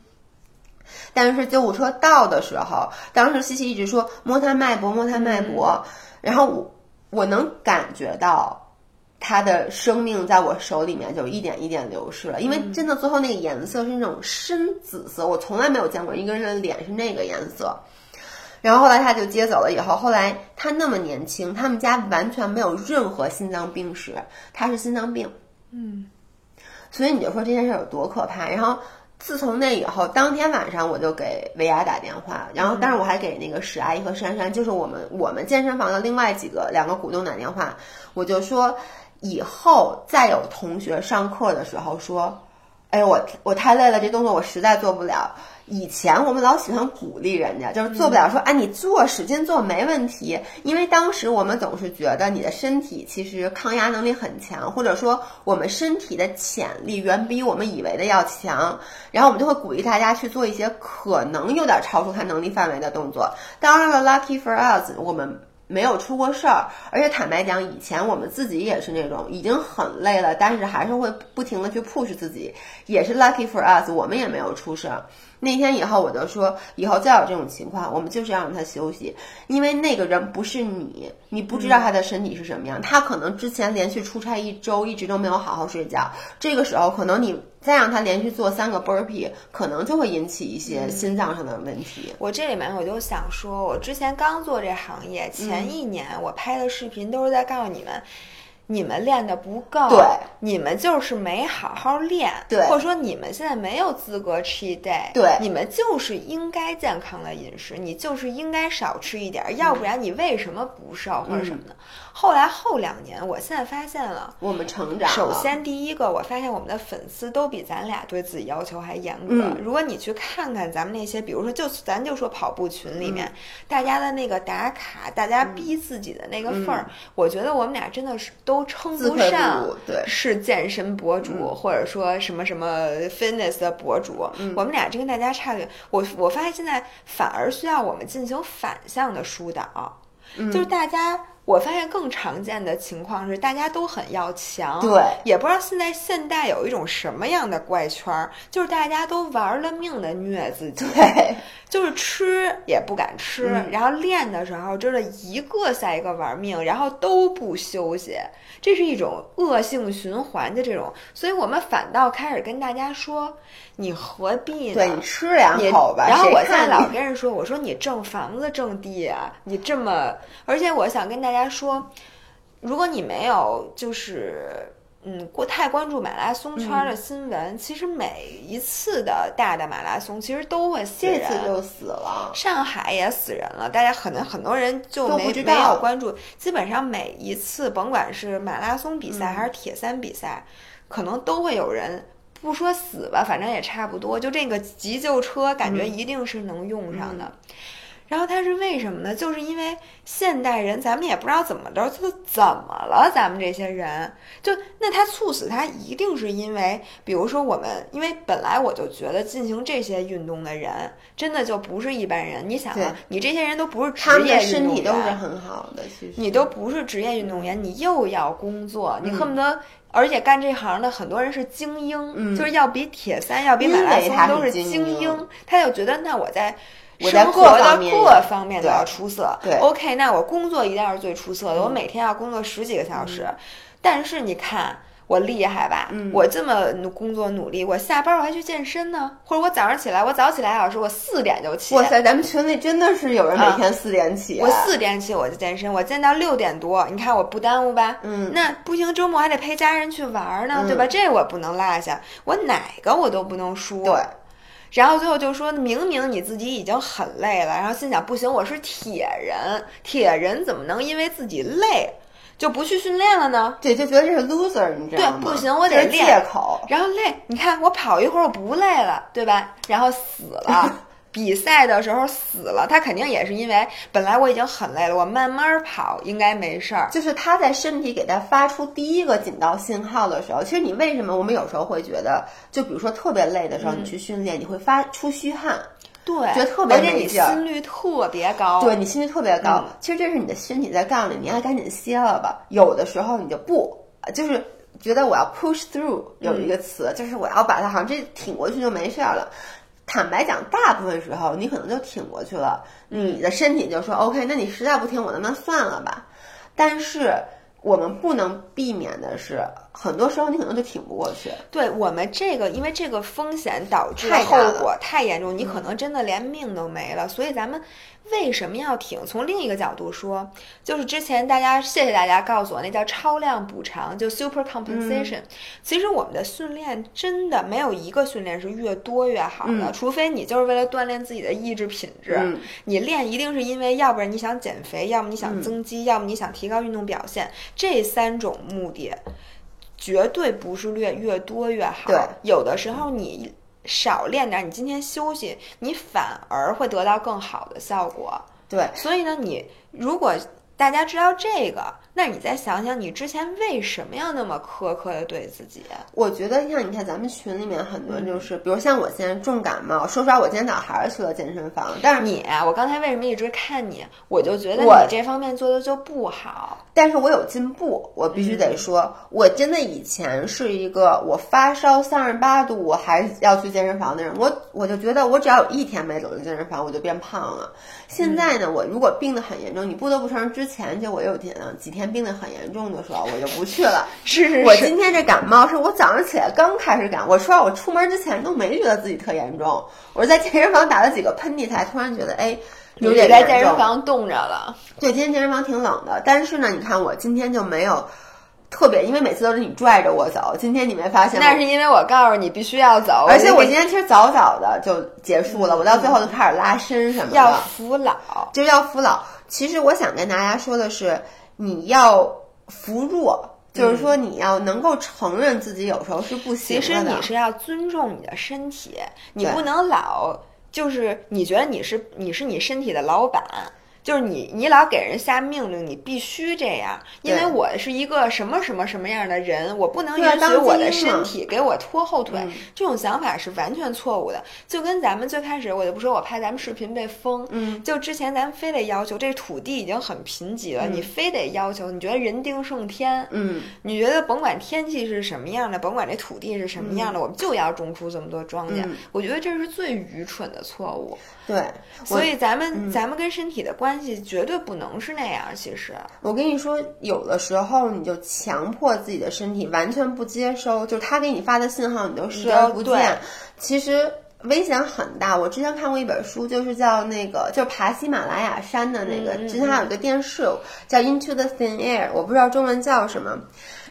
但是救护车到的时候，当时西西一直说摸他脉搏，摸他脉搏，然后我我能感觉到他的生命在我手里面就一点一点流逝了。因为真的最后那个颜色是那种深紫色，我从来没有见过一个人的脸是那个颜色。然后后来他就接走了，以后后来他那么年轻，他们家完全没有任何心脏病史，他是心脏病，嗯，所以你就说这件事有多可怕。然后自从那以后，当天晚上我就给维亚打电话，然后但是我还给那个史阿姨和珊珊，就是我们我们健身房的另外几个两个股东打电话，我就说以后再有同学上课的时候说，哎我我太累了，这动作我实在做不了。以前我们老喜欢鼓励人家，就是做不了说，哎，你做使劲做没问题，因为当时我们总是觉得你的身体其实抗压能力很强，或者说我们身体的潜力远比我们以为的要强，然后我们就会鼓励大家去做一些可能有点超出他能力范围的动作。当然了，lucky for us，我们。没有出过事儿，而且坦白讲，以前我们自己也是那种已经很累了，但是还是会不停的去 push 自己，也是 lucky for us，我们也没有出事儿。那天以后我就说，以后再有这种情况，我们就是要让他休息，因为那个人不是你，你不知道他的身体是什么样，他可能之前连续出差一周，一直都没有好好睡觉，这个时候可能你再让他连续做三个 burpee，可能就会引起一些心脏上的问题。我这里面我就想说，我之前刚做这行业，前一年我拍的视频都是在告诉你们。你们练的不够，对，你们就是没好好练，对，或者说你们现在没有资格 cheat day，对，你们就是应该健康的饮食，你就是应该少吃一点，要不然你为什么不瘦或者什么的？后来后两年，我现在发现了，我们成长。首先第一个，我发现我们的粉丝都比咱俩对自己要求还严格。如果你去看看咱们那些，比如说就咱就说跑步群里面，大家的那个打卡，大家逼自己的那个份儿，我觉得我们俩真的是都称不上是健身博主，或者说什么什么 fitness 的博主。我们俩这跟大家差远，我我发现现在反而需要我们进行反向的疏导，就是大家。我发现更常见的情况是，大家都很要强，对，也不知道现在现代有一种什么样的怪圈儿，就是大家都玩了命的虐自己，对，就是吃也不敢吃，然后练的时候真的一个赛一个玩命，然后都不休息，这是一种恶性循环的这种，所以我们反倒开始跟大家说。你何必呢？对你吃两口吧。然后我现在老跟人说，我说你挣房子挣地啊，你这么，而且我想跟大家说，如果你没有就是嗯过太关注马拉松圈的新闻，其实每一次的大的马拉松其实都会死人，这次就死了，上海也死人了，大家可能很多人就没没有关注，基本上每一次甭管是马拉松比赛还是铁三比赛，可能都会有人。不说死吧，反正也差不多。就这个急救车，感觉一定是能用上的。然后它是为什么呢？就是因为现代人，咱们也不知道怎么着，他怎么了？咱们这些人，就那他猝死，他一定是因为，比如说我们，因为本来我就觉得进行这些运动的人，真的就不是一般人。你想啊，你这些人都不是职业运动员，身体都是很好的，其实你都不是职业运动员，你又要工作，你恨不得。而且干这行的很多人是精英，就是要比铁三、要比马拉松都是精英。他就觉得，那我在生活的各方面都要出色。对，OK，那我工作一定要是最出色的。我每天要工作十几个小时，但是你看。我厉害吧？我这么努工作努力，我下班我还去健身呢，或者我早上起来，我早起来小时，我四点就起。哇塞，咱们群里真的是有人每天四点起。我四点起我就健身，我健到六点多，你看我不耽误吧？嗯，那不行，周末还得陪家人去玩呢，对吧？这我不能落下，我哪个我都不能输。对，然后最后就说明明你自己已经很累了，然后心想不行，我是铁人，铁人怎么能因为自己累？就不去训练了呢？对，就觉得这是 loser，你知道吗？对，不行，我得练。借口。然后累，你看我跑一会儿我不累了，对吧？然后死了，比赛的时候死了，他肯定也是因为本来我已经很累了，我慢慢跑应该没事儿。就是他在身体给他发出第一个警告信号的时候，其实你为什么我们有时候会觉得，就比如说特别累的时候，你去训练，你会发出虚汗。对，觉得特别没劲儿，心率特别高。对你心率特别高，其实这是你的身体在告诉你，你要赶紧歇了吧。有的时候你就不，就是觉得我要 push through，有一个词，就是我要把它好像这挺过去就没事儿了。坦白讲，大部分时候你可能就挺过去了，你的身体就说 OK，那你实在不听，我的，那算了吧？但是。我们不能避免的是，很多时候你可能就挺不过去。对我们这个，因为这个风险导致的后果太严重，你可能真的连命都没了。所以咱们。为什么要挺？从另一个角度说，就是之前大家谢谢大家告诉我，那叫超量补偿，就 super compensation。其实我们的训练真的没有一个训练是越多越好的，除非你就是为了锻炼自己的意志品质。你练一定是因为，要不然你想减肥，要么你想增肌，要么你想提高运动表现。这三种目的绝对不是越越多越好。对，有的时候你。少练点，你今天休息，你反而会得到更好的效果。对，所以呢，你如果大家知道这个，那你再想想，你之前为什么要那么苛刻的对自己？我觉得像你看咱们群里面很多嗯就是，比如像我现在重感冒，说实话，我今天早上还是去了健身房，但是你啊，我刚才为什么一直看你？我就觉得你这方面做的就不好。但是我有进步，我必须得说，我真的以前是一个我发烧三十八度我还要去健身房的人，我我就觉得我只要有一天没走进健身房，我就变胖了。现在呢，我如果病得很严重，你不得不承认，之前就我有几几天病得很严重的时候，我就不去了。是是是我今天这感冒是我早上起来刚开始感，我说我出门之前都没觉得自己特严重，我是在健身房打了几个喷嚏才突然觉得哎。有点在健身房冻着了，对，今天健身房挺冷的，但是呢，你看我今天就没有特别，因为每次都是你拽着我走，今天你没发现吗？那是因为我告诉你必须要走，而且我今天其实早早的就结束了，我到最后就开始拉伸什么的，要服老。就要服老。其实我想跟大家说的是，你要服弱。就是说，你要能够承认自己有时候是不行其的。实你是要尊重你的身体，你不能老就是你觉得你是你是你身体的老板。就是你，你老给人下命令，你必须这样，因为我是一个什么什么什么样的人，我不能允许我的身体给我拖后腿。嗯这种想法是完全错误的。就跟咱们最开始，我就不说我拍咱们视频被封，嗯，就之前咱们非得要求这土地已经很贫瘠了，你非得要求，你觉得人定胜天，嗯，你觉得甭管天气是什么样的，甭管这土地是什么样的，我们就要种出这么多庄稼。嗯我觉得这是最愚蠢的错误。对。所以咱嗯们、咱们跟身体的关系绝对不能是那样。其实，我跟你说，有的时候你就强迫自己的身体完全不接收，就是他给你发的信号，你都视而不见。其实危险很大。我之前看过一本书，就是叫那个，就是爬喜马拉雅山的那个。嗯嗯之前还有个电视叫《Into the Thin Air》，我不知道中文叫什么。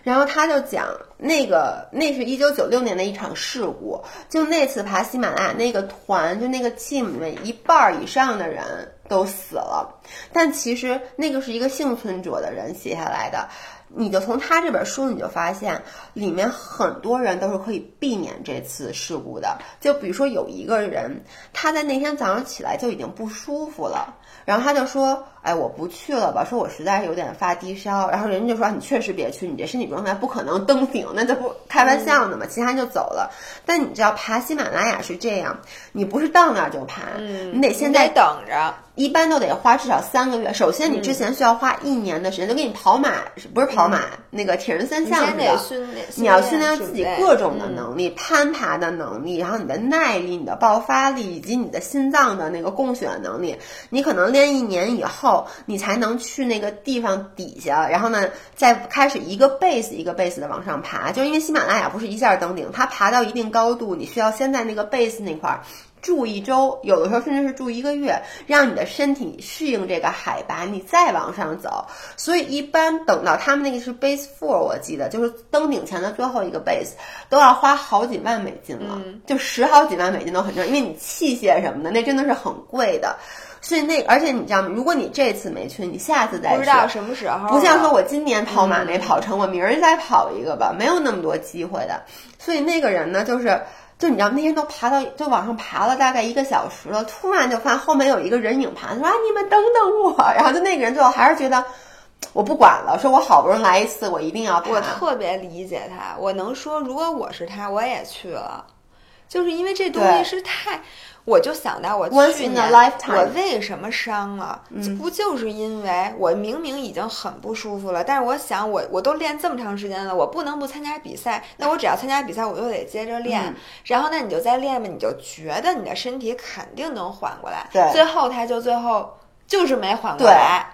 然后他就讲那个，那是一九九六年的一场事故，就那次爬喜马拉雅那个团，就那个 team 里面一半以上的人都死了，但其实那个是一个幸存者的人写下来的。你就从他这本书，你就发现里面很多人都是可以避免这次事故的。就比如说有一个人，他在那天早上起来就已经不舒服了，然后他就说：“哎，我不去了吧，说我实在是有点发低烧。”然后人家就说：“你确实别去，你这身体状态不可能登顶，那这不开玩笑呢嘛。”其他人就走了。但你知道爬喜马拉雅是这样，你不是到那儿就爬，你得现在你得等着。一般都得花至少三个月。首先，你之前需要花一年的时间，就给你跑马，不是跑马，那个铁人三项似的。你要训练自己各种的嗯能力，攀爬的能力，然后你的耐力、你的爆发力，以及你的心脏的那个供血能力。你可能练一年以后，你才能去那个地方底下，然后呢，再开始一个 base 一个 base 的往上爬。就因为喜马拉雅不是一下登顶，它爬到一定高度，你需要先在那个 base 那块儿。住一周，有的时候甚至是住一个月，让你的身体适应这个海拔，你再往上走。所以一般等到他们那个是 base four，我记得就是登顶前的最后一个 base，都要花好几万美金了，就十好几万美金都很正，因为你器械什么的那真的是很贵的。所以那而且你知道吗？如果你这次没去，你下次再去，不知道什么时候，不像说我今年跑马没跑成，我明儿再跑一个吧，没有那么多机会的。所以那个人呢，就是。就你知道那天都爬到就往上爬了大概一个小时了，突然就发现后面有一个人影爬，说啊你们等等我，然后就那个人最后还是觉得我不管了，说我好不容易来一次，我一定要爬。我特别理解他，我能说，如果我是他，我也去了，就是因为这东西是太，我就想到我去年我为什么伤了，嗯。不就是因为我明明已经很不舒服了，但是我想我我都练这么长时间了，我不能不参加比赛，那我只要参加比赛，我就得接着练，嗯。然后那你就再练吧，你就觉得你的身体肯定能缓过来，对。最后他就最后就是没缓过来。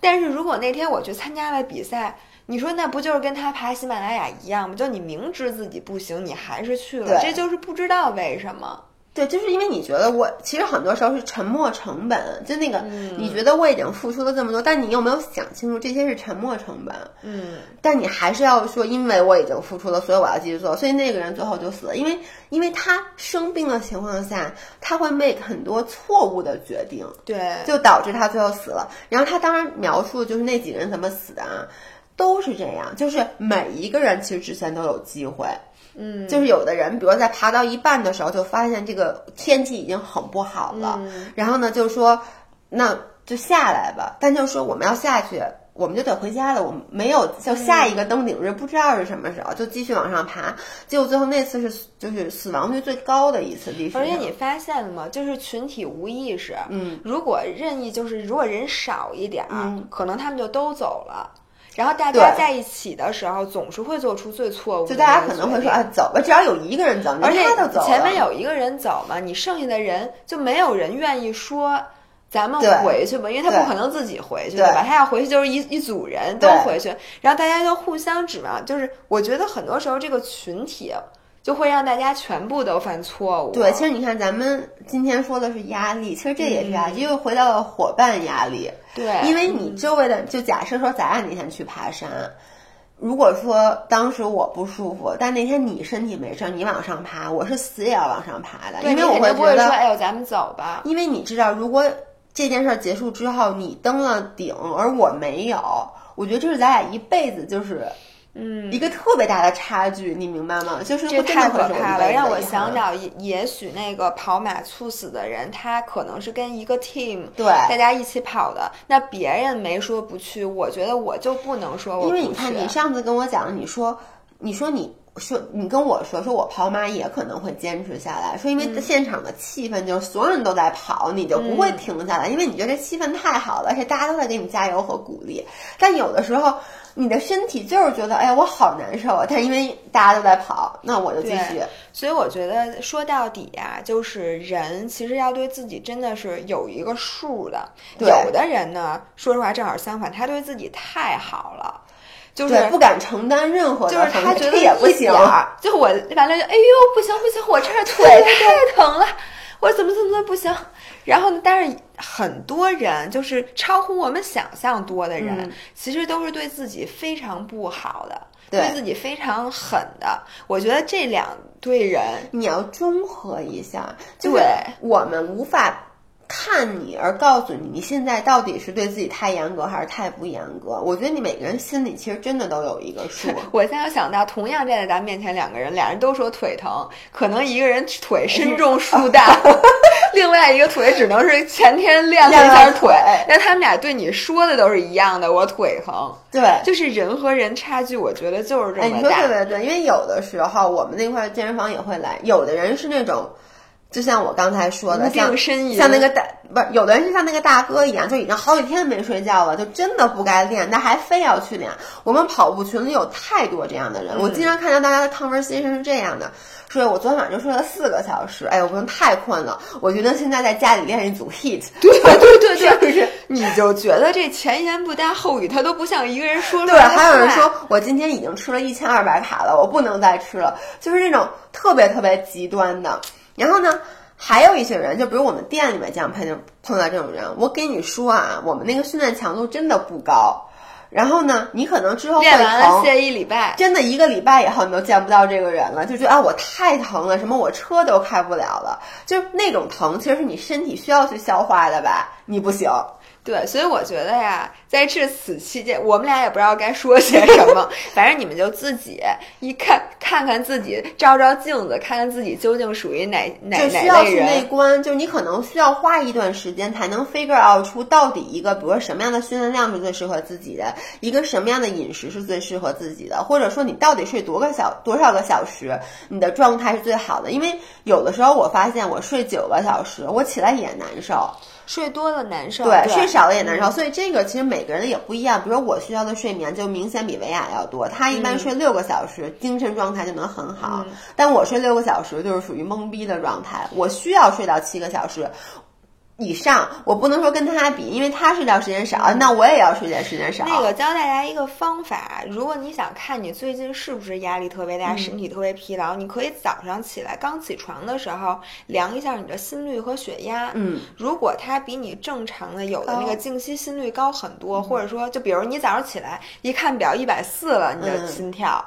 但是如果那天我去参加了比赛，你说那不就是跟他爬喜马拉雅一样吗？就你明知自己不行，你还是去了，这就是不知道为什么。对，就是因为你觉得我其实很多时候是沉没成本，就那个、嗯你觉得我已经付出了这么多，但你有没有想清楚这些是沉没成本？嗯，但你还是要说，因为我已经付出了，所以我要继续做。所以那个人最后就死了，因为因为他生病的情况下，他会 make 很多错误的决定，对，就导致他最后死了。然后他当然描述的就是那几个人怎么死的啊，都是这样，就是每一个人其实之前都有机会。嗯，就是有的人，比如在爬到一半的时候，就发现这个天气已经很不好了，嗯然后呢，就说那就下来吧，但就说我们要下去。我们就得回家了，我们没有就下一个登顶日，不知道是什么时候，就继续往上爬。结果最后那次是就是死亡率最高的一次历史。而且你发现了吗？就是群体无意识。嗯，如果任意就是如果人少一点儿，嗯可能他们就都走了。然后大家在一起的时候，总是会做出最错误的就大家可能会说，哎，走吧，只要有一个人走，而且。前面有一个人走嘛，你剩下的人就没有人愿意说咱们回去吧，因为他不可能自己回去，对吧？他要回去就是一一组人都回去，然后大家就互相指望。就是我觉得很多时候这个群体就会让大家全部都犯错误。对，其实你看，咱们今天说的是压力，其实这也是压嗯力，又回到了伙伴压力。对，因为你周围的，就假设说咱俩那天去爬山，如果说当时我不舒服，但那天你身体没事儿，你往上爬，我是死也要往上爬的，因为我会说，觉得，哎呦，咱们走吧。因为你知道，如果这件事儿结束之后，你登了顶，而我没有，我觉得这是咱俩一辈子就是。嗯，一个特别大的差距，你明白吗？就是这太可怕了，让我想到也也许那个跑马猝死的人，他可能是跟一个 team 对大家一起跑的，那别人没说不去，我觉得我就不能说我不去。因为你看，你上次跟我讲，你说，你说你说你跟我说，说我跑马也可能会坚持下来，说因为现场的气氛就是所有人都在跑，你就不会停下来，因为你觉得这气氛太好了，而且大家都在给你加油和鼓励。但有的时候，你的身体就是觉得，哎呀，我好难受啊！但因为大家都在跑，那我就继续。所以我觉得说到底啊、就是人其实要对自己真的是有一个数的。有的人呢，说实话正好相反，他对自己太好了，就是，不敢承担任何就是他觉得也不行就我完了就哎呦不行不行，我这儿腿太疼了，我怎么怎么怎么不行。然后呢，但是很多人就是超乎我们想象多的人，嗯其实都是对自己非常不好的，对自己非常狠的。我觉得这两对人，你要综合一下，就是对我们无法看你而告诉你你现在到底是对自己太严格还是太不严格。我觉得你每个人心里其实真的都有一个数。我现在想到，同样站在咱面前两个人，俩人都说腿疼，可能一个人腿身重树大，另外一个腿只能是前天练了一下腿，但他们俩对你说的都是一样的，我腿疼。对，就是人和人差距，我觉得就是这哎，你说么大。特别对，因为有的时候我们那块健身房也会来，有的人是那种。就像我刚才说的，像像那个大不是，有的人是像那个大哥一样，就已经好几天没睡觉了，就真的不该练，但还非要去练。我们跑步群里有太多这样的人，我经常看到大家的 conversation 是这样的：说我昨天晚上就睡了四个小时，哎，我可能太困了，我觉得现在在家里练一组 heat 对对对 是不是？你就觉得这前言不搭后语，他都不像一个人说出对，来的话还有人说我今天已经吃了一千二百卡了，我不能再吃了，就是那种特别特别极端的。然后呢，还有一些人，就比如我们店里面这样碰见碰到这种人，我给你说啊，我们那个训练强度真的不高。然后呢，你可能之后会练完了，歇一礼拜。真的一个礼拜以后你都见不到这个人了，就觉得啊我太疼了，什么我车都开不了了，就那种疼其实是你身体需要去消化的吧，你不行。对，所以我觉得呀，在这此期间，我们俩也不知道该说些什么，反正你们就自己一看看看自己，照照镜子，看看自己究竟属于哪哪就需哪类要去内。观，就是你可能需要花一段时间才能 figure out 出到底一个，比如说什么样的训练量是最适合自己的，一个什么样的饮食是最适合自己的，或者说你到底睡多个小多少个小时，你的状态是最好的。因为有的时候我发现我睡九个小时，我起来也难受，睡多了难受，对，对，睡少了也难受，所以这个其实每个人也不一样。比如我需要的睡眠就明显比维亚要多，他一般睡六个小时，精神状态就能很好，但我睡六个小时就是属于懵逼的状态，我需要睡到七个小时。以上，我不能说跟他比，因为他睡觉时间少，那我也要睡觉时间少。那个教大家一个方法，如果你想看你最近是不是压力特别嗯大，身体特别疲劳，你可以早上起来刚起床的时候量一下你的心率和血压。嗯，如果它比你正常的有的那个静息心率高很多，或者说就比如你早上起来一看表一百四了，你的嗯心跳。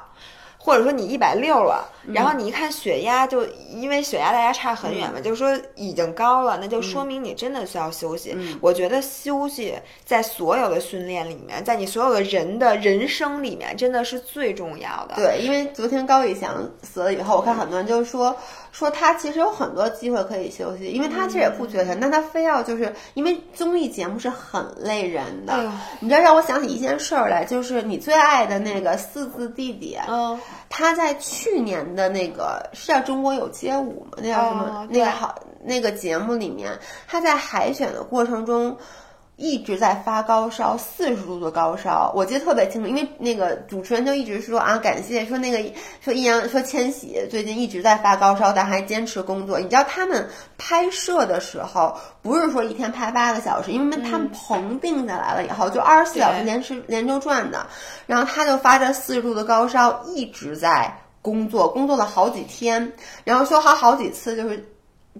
或者说你一百六了，然后你一看血压，就因为血压大家差很远嘛，就是说已经高了，那就说明你真的需要休息。我觉得休息在所有的训练里面，在你所有的人的人生里面，真的是最重要的。对，因为昨天高以翔死了以后，我看很多人就说说他其实有很多机会可以休息，因为他其实也不缺钱，但他非要就是因为综艺节目是很累人的。你知道让我想起一件事儿来，就是你最爱的那个四字弟弟，嗯。他在去年的那个是叫《中国有街舞》吗？那叫什么？那个好那个节目里面，他在海选的过程中。一直在发高烧，四十度的高烧，我记得特别清楚，因为那个主持人就一直说啊，感谢说那个说易烊说千玺最近一直在发高烧，但还坚持工作。你知道他们拍摄的时候不是说一天拍八个小时，因为他们棚定下来了以后就二十四小时连时连轴转的，然后他就发着四十度的高烧一直在工作，工作了好几天，然后说好好几次就是。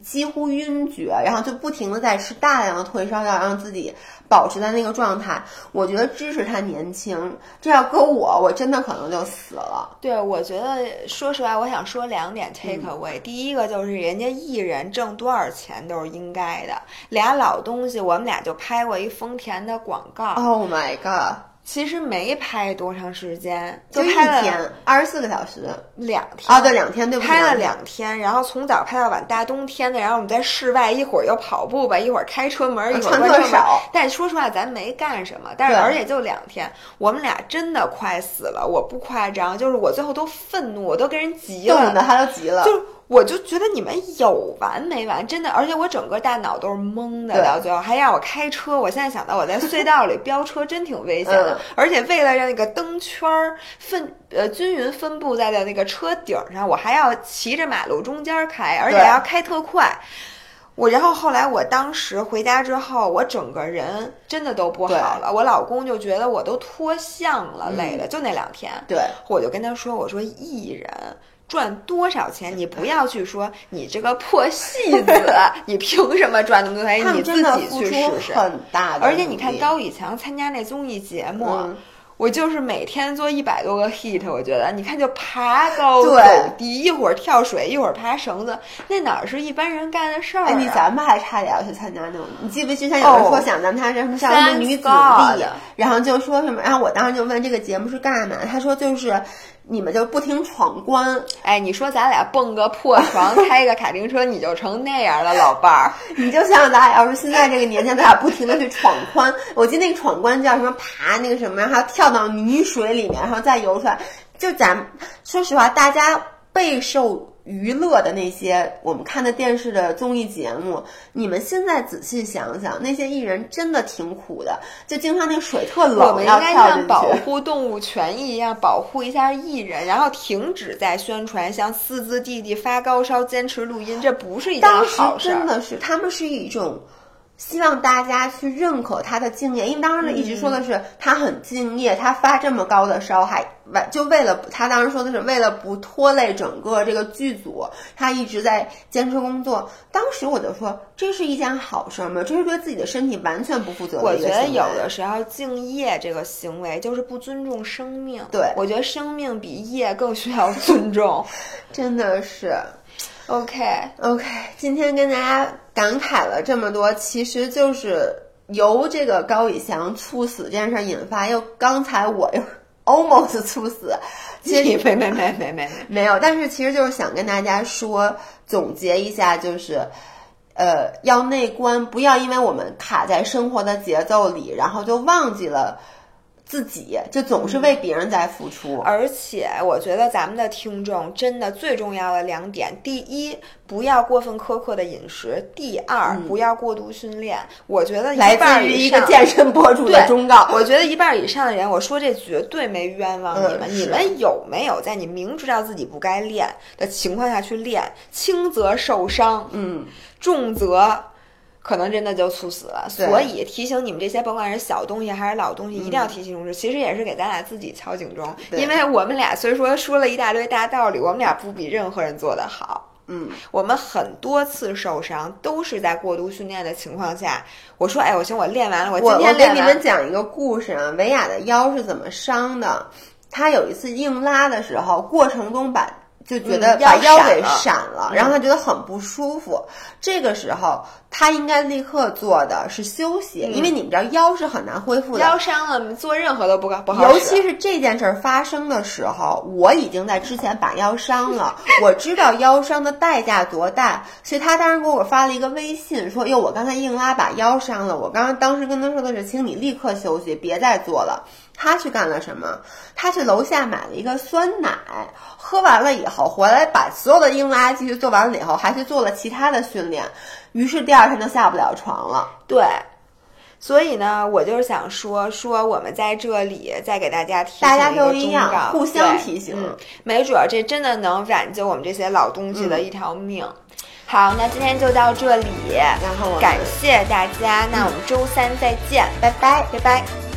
几乎晕厥，然后就不停的在吃大量的退烧药，让自己保持在那个状态。我觉得支持他年轻，这要搁我，我真的可能就死了。对，我觉得说实话，我想说两点 take away。第一个就是人家艺人挣多少钱都是应该的。俩老东西，我们俩就拍过一丰田的广告。Oh my god！其实没拍多长时间，就一天，二十四个小时，两天。啊，对，两天，对，拍了两天，然后从早拍到晚，大冬天的，然后我们在室外，一会儿又跑步吧，一会儿开车门，一会儿关车门。但说实话，咱没干什么，但是而且就两天，我们俩真的快死了，我不夸张，就是我最后都愤怒，我都跟人急了，冻的他都急了，就。我就觉得你们有完没完，真的，而且我整个大脑都是懵的，到最后还让我开车。我现在想到我在隧道里飙车，真挺危险的。而且为了让那个灯圈儿分呃均匀分布在的那个车顶上，我还要骑着马路中间开，而且要开特快。我然后后来我当时回家之后，我整个人真的都不好了。我老公就觉得我都脱相了，累的就那两天。对，我就跟他说：“我说艺人。”赚多少钱？你不要去说你这个破戏子，你凭什么赚那么多钱？你自己去试试。很大的。而且你看高以翔参加那综艺节目。我就是每天做一百多个 hit，我觉得，你看就爬高走低，一会儿跳水，一会儿爬绳子，那哪是一般人干的事儿？哎，你咱们还差点要去参加那种，你记不记？之前有人说想咱们参加什么像什么女子力，然后就说什么，然后我当时就问这个节目是干嘛？他说就是你们就不停闯关。哎，你说咱俩蹦个破床，开个卡丁车，你就成那样了，老伴儿。你就想咱俩要是现在这个年纪，咱俩不停的去闯关。我记得那个闯关叫什么？爬那个什么，然后。跳到泥水里面，然后再游出来。就咱说实话，大家备受娱乐的那些我们看的电视的综艺节目，你们现在仔细想想，那些艺人真的挺苦的。就经常那个水特冷，我们应该像保护动物权益一样保护一下艺人，然后停止在宣传像四字弟弟发高烧坚持录音，这不是一件好事。真的是，他们是一种。希望大家去认可他的敬业，因为当时一直说的是他很敬业，他发这么高的烧还为就为了他当时说的是为了不拖累整个这个剧组，他一直在坚持工作。当时我就说这是一件好事吗？这是对自己的身体完全不负责。我觉得有的时候敬业这个行为就是不尊重生命。对，我觉得生命比业更需要尊重，真的是。OK，OK，今天跟大家感慨了这么多，其实就是由这个高以翔猝死这件事引发，又刚才我又 almost 猝死，其实没没没没没没有，但是其实就是想跟大家说，总结一下，就是，呃，要内观，不要因为我们卡在生活的节奏里，然后就忘记了。自己就总是为别人在付出，而且我觉得咱们的听众真的最重要的两点：第一，不要过分苛刻的饮食；第二，不要过度训练。我觉得来自于一个健身博主的忠告。我觉得一半以上的人，我说这绝对没冤枉你们。你们有没有在你明知道自己不该练的情况下去练？轻则受伤，嗯，重则。可能真的就猝死了，所以提醒你们这些，甭管是小东西还是老东西，一定要提醒重视。其实也是给咱俩自己敲警钟，因为我们俩虽说说了一大堆大道理，我们俩不比任何人做得好。嗯，我们很多次受伤都是在过度训练的情况下。我说，哎，我行，我练完了，我今天给你们讲一个故事啊。维亚的腰是怎么伤的？他有一次硬拉的时候，过程中把就觉得嗯把腰给闪了闪了，然后他觉得很不舒服。这个时候他应该立刻做的是休息，因为你们知道腰是很难恢复的。腰伤了，做任何都不不好。尤其是这件事儿发生的时候，我已经在之前把腰伤了，我知道腰伤的代价多大，所以他当时给我发了一个微信说：“哟，我刚才硬拉把腰伤了。”我刚刚当时跟他说的是，请你立刻休息，别再做了。他去干了什么？他去楼下买了一个酸奶，喝完了以后回来，把所有的硬拉继续做完了以后，还去做了其他的训练，于是第二天就下不了床了。对。所以呢，我就是想说说，我们在这里再给大家提醒大家都一样互相提醒嗯，没准儿这真的能挽救我们这些老东西的一条命。好，那今天就到这里，然后感谢大家，那我们周三再见，拜拜。拜拜。